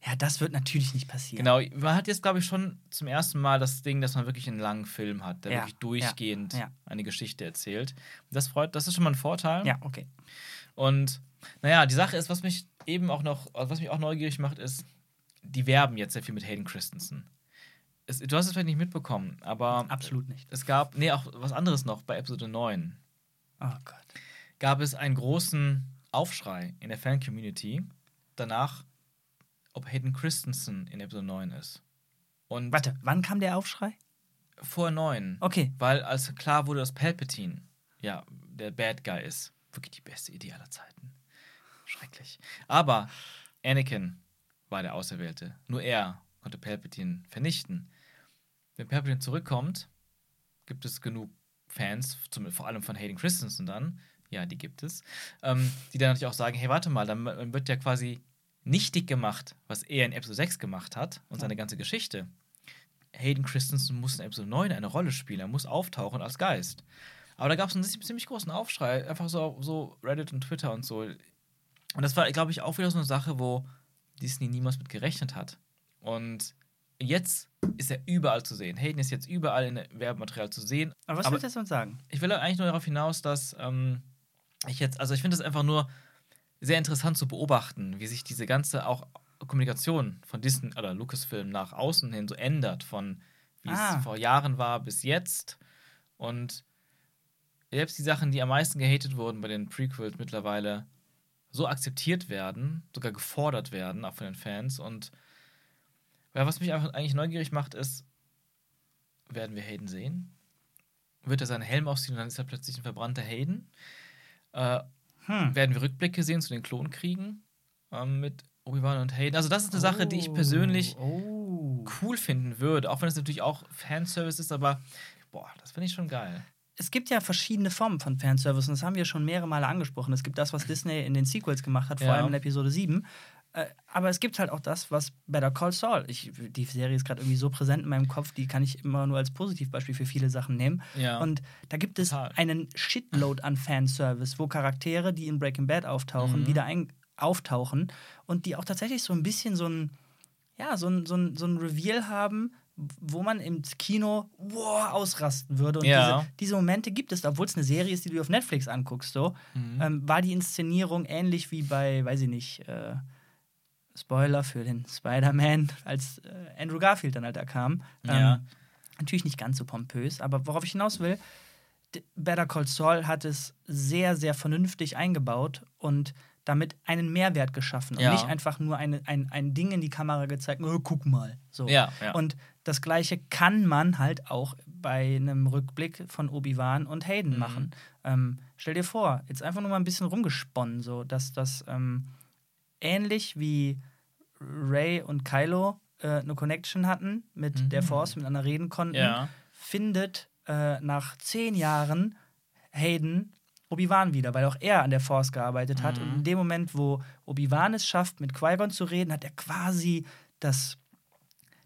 Ja, das wird natürlich nicht passieren. Genau, man hat jetzt, glaube ich, schon zum ersten Mal das Ding, dass man wirklich einen langen Film hat, der Ja, wirklich durchgehend ja, ja. eine Geschichte erzählt. Das freut, das ist schon mal ein Vorteil. Ja, okay. Und naja, die Sache ist, was mich eben auch noch, was mich auch neugierig macht, ist, die werben jetzt sehr viel mit Hayden Christensen. Es, du hast es vielleicht nicht mitbekommen, aber Absolut nicht. es gab, nee, auch was anderes noch bei Episode 9. Oh Gott. Gab es einen großen Aufschrei in der Fan-Community danach, ob Hayden Christensen in Episode 9 ist. Und Warte, wann kam der Aufschrei? vor 9. Okay. Weil als klar wurde, dass Palpatine ja der Bad Guy ist. Wirklich die beste Idee aller Zeiten. Schrecklich. Aber Anakin war der Auserwählte. Nur er konnte Palpatine vernichten. Wenn Palpatine zurückkommt, gibt es genug Fans, zum, vor allem von Hayden Christensen dann, ja, die gibt es, ähm, die dann natürlich auch sagen, hey, warte mal, dann wird ja quasi nichtig gemacht, was er in Episode 6 gemacht hat und seine ganze Geschichte. Hayden Christensen muss in Episode 9 eine Rolle spielen, er muss auftauchen als Geist. Aber da gab es einen ziemlich großen Aufschrei, einfach so, so Reddit und Twitter und so. Und das war, glaube ich, auch wieder so eine Sache, wo Disney niemals mit gerechnet hat. Und jetzt ist er überall zu sehen. Hayden ist jetzt überall in Werbematerial zu sehen. Aber was Aber- willst du uns sagen? Ich will eigentlich nur darauf hinaus, dass ähm, ich jetzt, also ich finde es einfach nur sehr interessant zu beobachten, wie sich diese ganze auch Kommunikation von Disney oder Lucasfilm nach außen hin so ändert, von wie Ah. es vor Jahren war bis jetzt. Und selbst die Sachen, die am meisten gehatet wurden bei den Prequels mittlerweile so akzeptiert werden, sogar gefordert werden, auch von den Fans. Und ja, was mich einfach eigentlich neugierig macht, ist, werden wir Hayden sehen? Wird er seinen Helm ausziehen und dann ist er plötzlich ein verbrannter Hayden? Äh, Hm. werden wir Rückblicke sehen zu den Klonkriegen ähm, mit Obi-Wan und Hayden? Also, das ist eine Sache, die ich persönlich Oh. cool finden würde, auch wenn es natürlich auch Fanservice ist, aber boah, das finde ich schon geil. Es gibt ja verschiedene Formen von Fanservice und das haben wir schon mehrere Male angesprochen. Es gibt das, was Disney in den Sequels gemacht hat, vor Ja. allem in Episode 7. Äh, aber es gibt halt auch das, was Better Call Saul. Ich, die Serie ist gerade irgendwie so präsent in meinem Kopf, die kann ich immer nur als Positivbeispiel für viele Sachen nehmen. Ja. Und da gibt es Total. einen Shitload an Fanservice, wo Charaktere, die in Breaking Bad auftauchen, Mhm. wieder ein, auftauchen und die auch tatsächlich so ein bisschen so ein, ja, so ein, so ein, so ein Reveal haben, wo man im Kino wow, ausrasten würde. Und Ja. diese, diese Momente gibt es, obwohl es eine Serie ist, die du auf Netflix anguckst. So, ähm, war die Inszenierung ähnlich wie bei, weiß ich nicht, äh, Spoiler für den Spider-Man, als äh, Andrew Garfield dann halt da kam. Ja. Ähm, Natürlich nicht ganz so pompös, aber worauf ich hinaus will, Better Call Saul hat es sehr, sehr vernünftig eingebaut und damit einen Mehrwert geschaffen und Ja. nicht einfach nur eine, ein, ein Ding in die Kamera gezeigt, oh, guck mal. So. Ja, ja. Und das Gleiche kann man halt auch bei einem Rückblick von Obi-Wan und Hayden Mhm. machen. Ähm, stell dir vor, jetzt einfach nur mal ein bisschen rumgesponnen, so dass das ähm, ähnlich wie Ray und Kylo äh, eine Connection hatten mit Mhm. der Force, miteinander reden konnten, Ja. findet äh, nach zehn Jahren Hayden Obi-Wan wieder, weil auch er an der Force gearbeitet hat. Mhm. Und in dem Moment, wo Obi-Wan es schafft, mit Qui-Gon zu reden, hat er quasi das.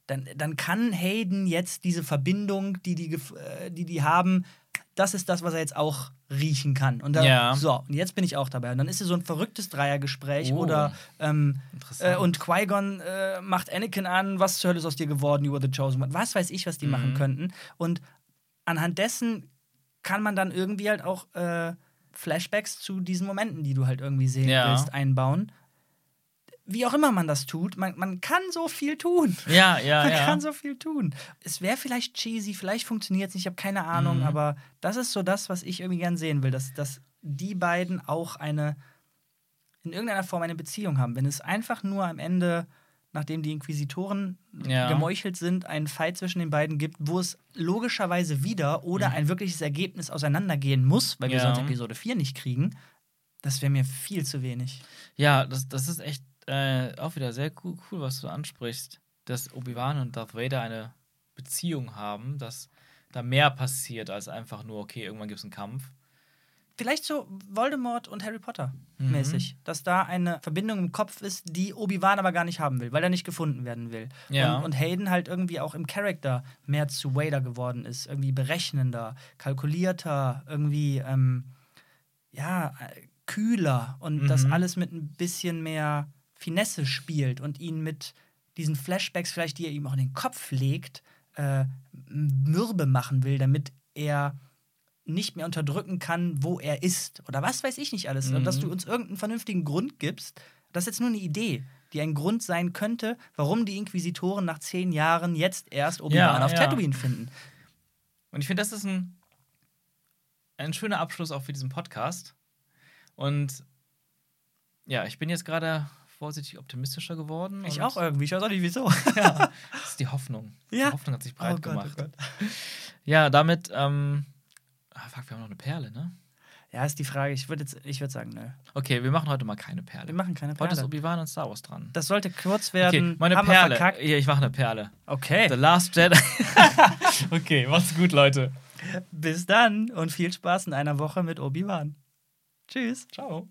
Dann, dann kann Hayden jetzt diese Verbindung, die die, äh, die die haben, das ist das, was er jetzt auch riechen kann. Und da, Ja. so, und jetzt bin ich auch dabei. Und dann ist es so ein verrücktes Dreiergespräch Oh. oder ähm, äh, und Qui-Gon äh, macht Anakin an, was zur Hölle ist aus dir geworden, were the chosen one. Was weiß ich, was die Mhm. machen könnten. Und anhand dessen kann man dann irgendwie halt auch äh, Flashbacks zu diesen Momenten, die du halt irgendwie sehen Ja. willst, einbauen. Wie auch immer man das tut, man, man kann so viel tun. ja, ja, <laughs> Man ja. kann so viel tun. Es wäre vielleicht cheesy, vielleicht funktioniert es nicht, ich habe keine Ahnung, Mhm. aber das ist so das, was ich irgendwie gern sehen will, dass, dass die beiden auch eine, in irgendeiner Form eine Beziehung haben. Wenn es einfach nur am Ende, nachdem die Inquisitoren Ja. gemeuchelt sind, einen Fight zwischen den beiden gibt, wo es logischerweise wieder oder ein wirkliches Ergebnis auseinandergehen muss, weil wir Mhm. Ja. sonst Episode 4 nicht kriegen, das wäre mir viel zu wenig. Ja, das, das ist echt äh, auch wieder sehr cool, cool, was du ansprichst, dass Obi-Wan und Darth Vader eine Beziehung haben, dass da mehr passiert als einfach nur, okay, irgendwann gibt es einen Kampf. Vielleicht so Voldemort und Harry Potter Mhm. mäßig. Dass da eine Verbindung im Kopf ist, die Obi-Wan aber gar nicht haben will, weil er nicht gefunden werden will. Ja. Und, und Hayden halt irgendwie auch im Charakter mehr zu Vader geworden ist. Irgendwie berechnender, kalkulierter, irgendwie, ähm, ja, äh, kühler. Und das Mhm. alles mit ein bisschen mehr Finesse spielt und ihn mit diesen Flashbacks vielleicht, die er ihm auch in den Kopf legt, äh, mürbe machen will, damit er nicht mehr unterdrücken kann, wo er ist. Oder was weiß ich nicht alles. Mhm. Dass du uns irgendeinen vernünftigen Grund gibst. Das ist jetzt nur eine Idee, die ein Grund sein könnte, warum die Inquisitoren nach zehn Jahren jetzt erst Obi-Wan Ja, auf ja. Tatooine finden. Und ich finde, das ist ein, ein schöner Abschluss auch für diesen Podcast. Und ja, ich bin jetzt gerade vorsichtig optimistischer geworden. Ich auch irgendwie. Ich weiß auch nicht wieso. <laughs> Ja, <laughs> das ist die Hoffnung. Ja. Die Hoffnung hat sich breit Oh Gott, oh gemacht. Gott. Ja, damit, ähm, ah, fuck, wir haben noch eine Perle, ne? Ja, ist die Frage. Ich würde jetzt, ich würde sagen, nö. Okay, wir machen heute mal keine Perle. Wir machen keine Heute ist Perle. Obi-Wan und Star Wars dran. Das sollte kurz Okay, werden. meine Haben Perle. Hier, ich mache eine Perle. Okay. The Last Jedi. <laughs> okay, macht's gut, Leute. Bis dann und viel Spaß in einer Woche mit Obi-Wan. Tschüss. Ciao.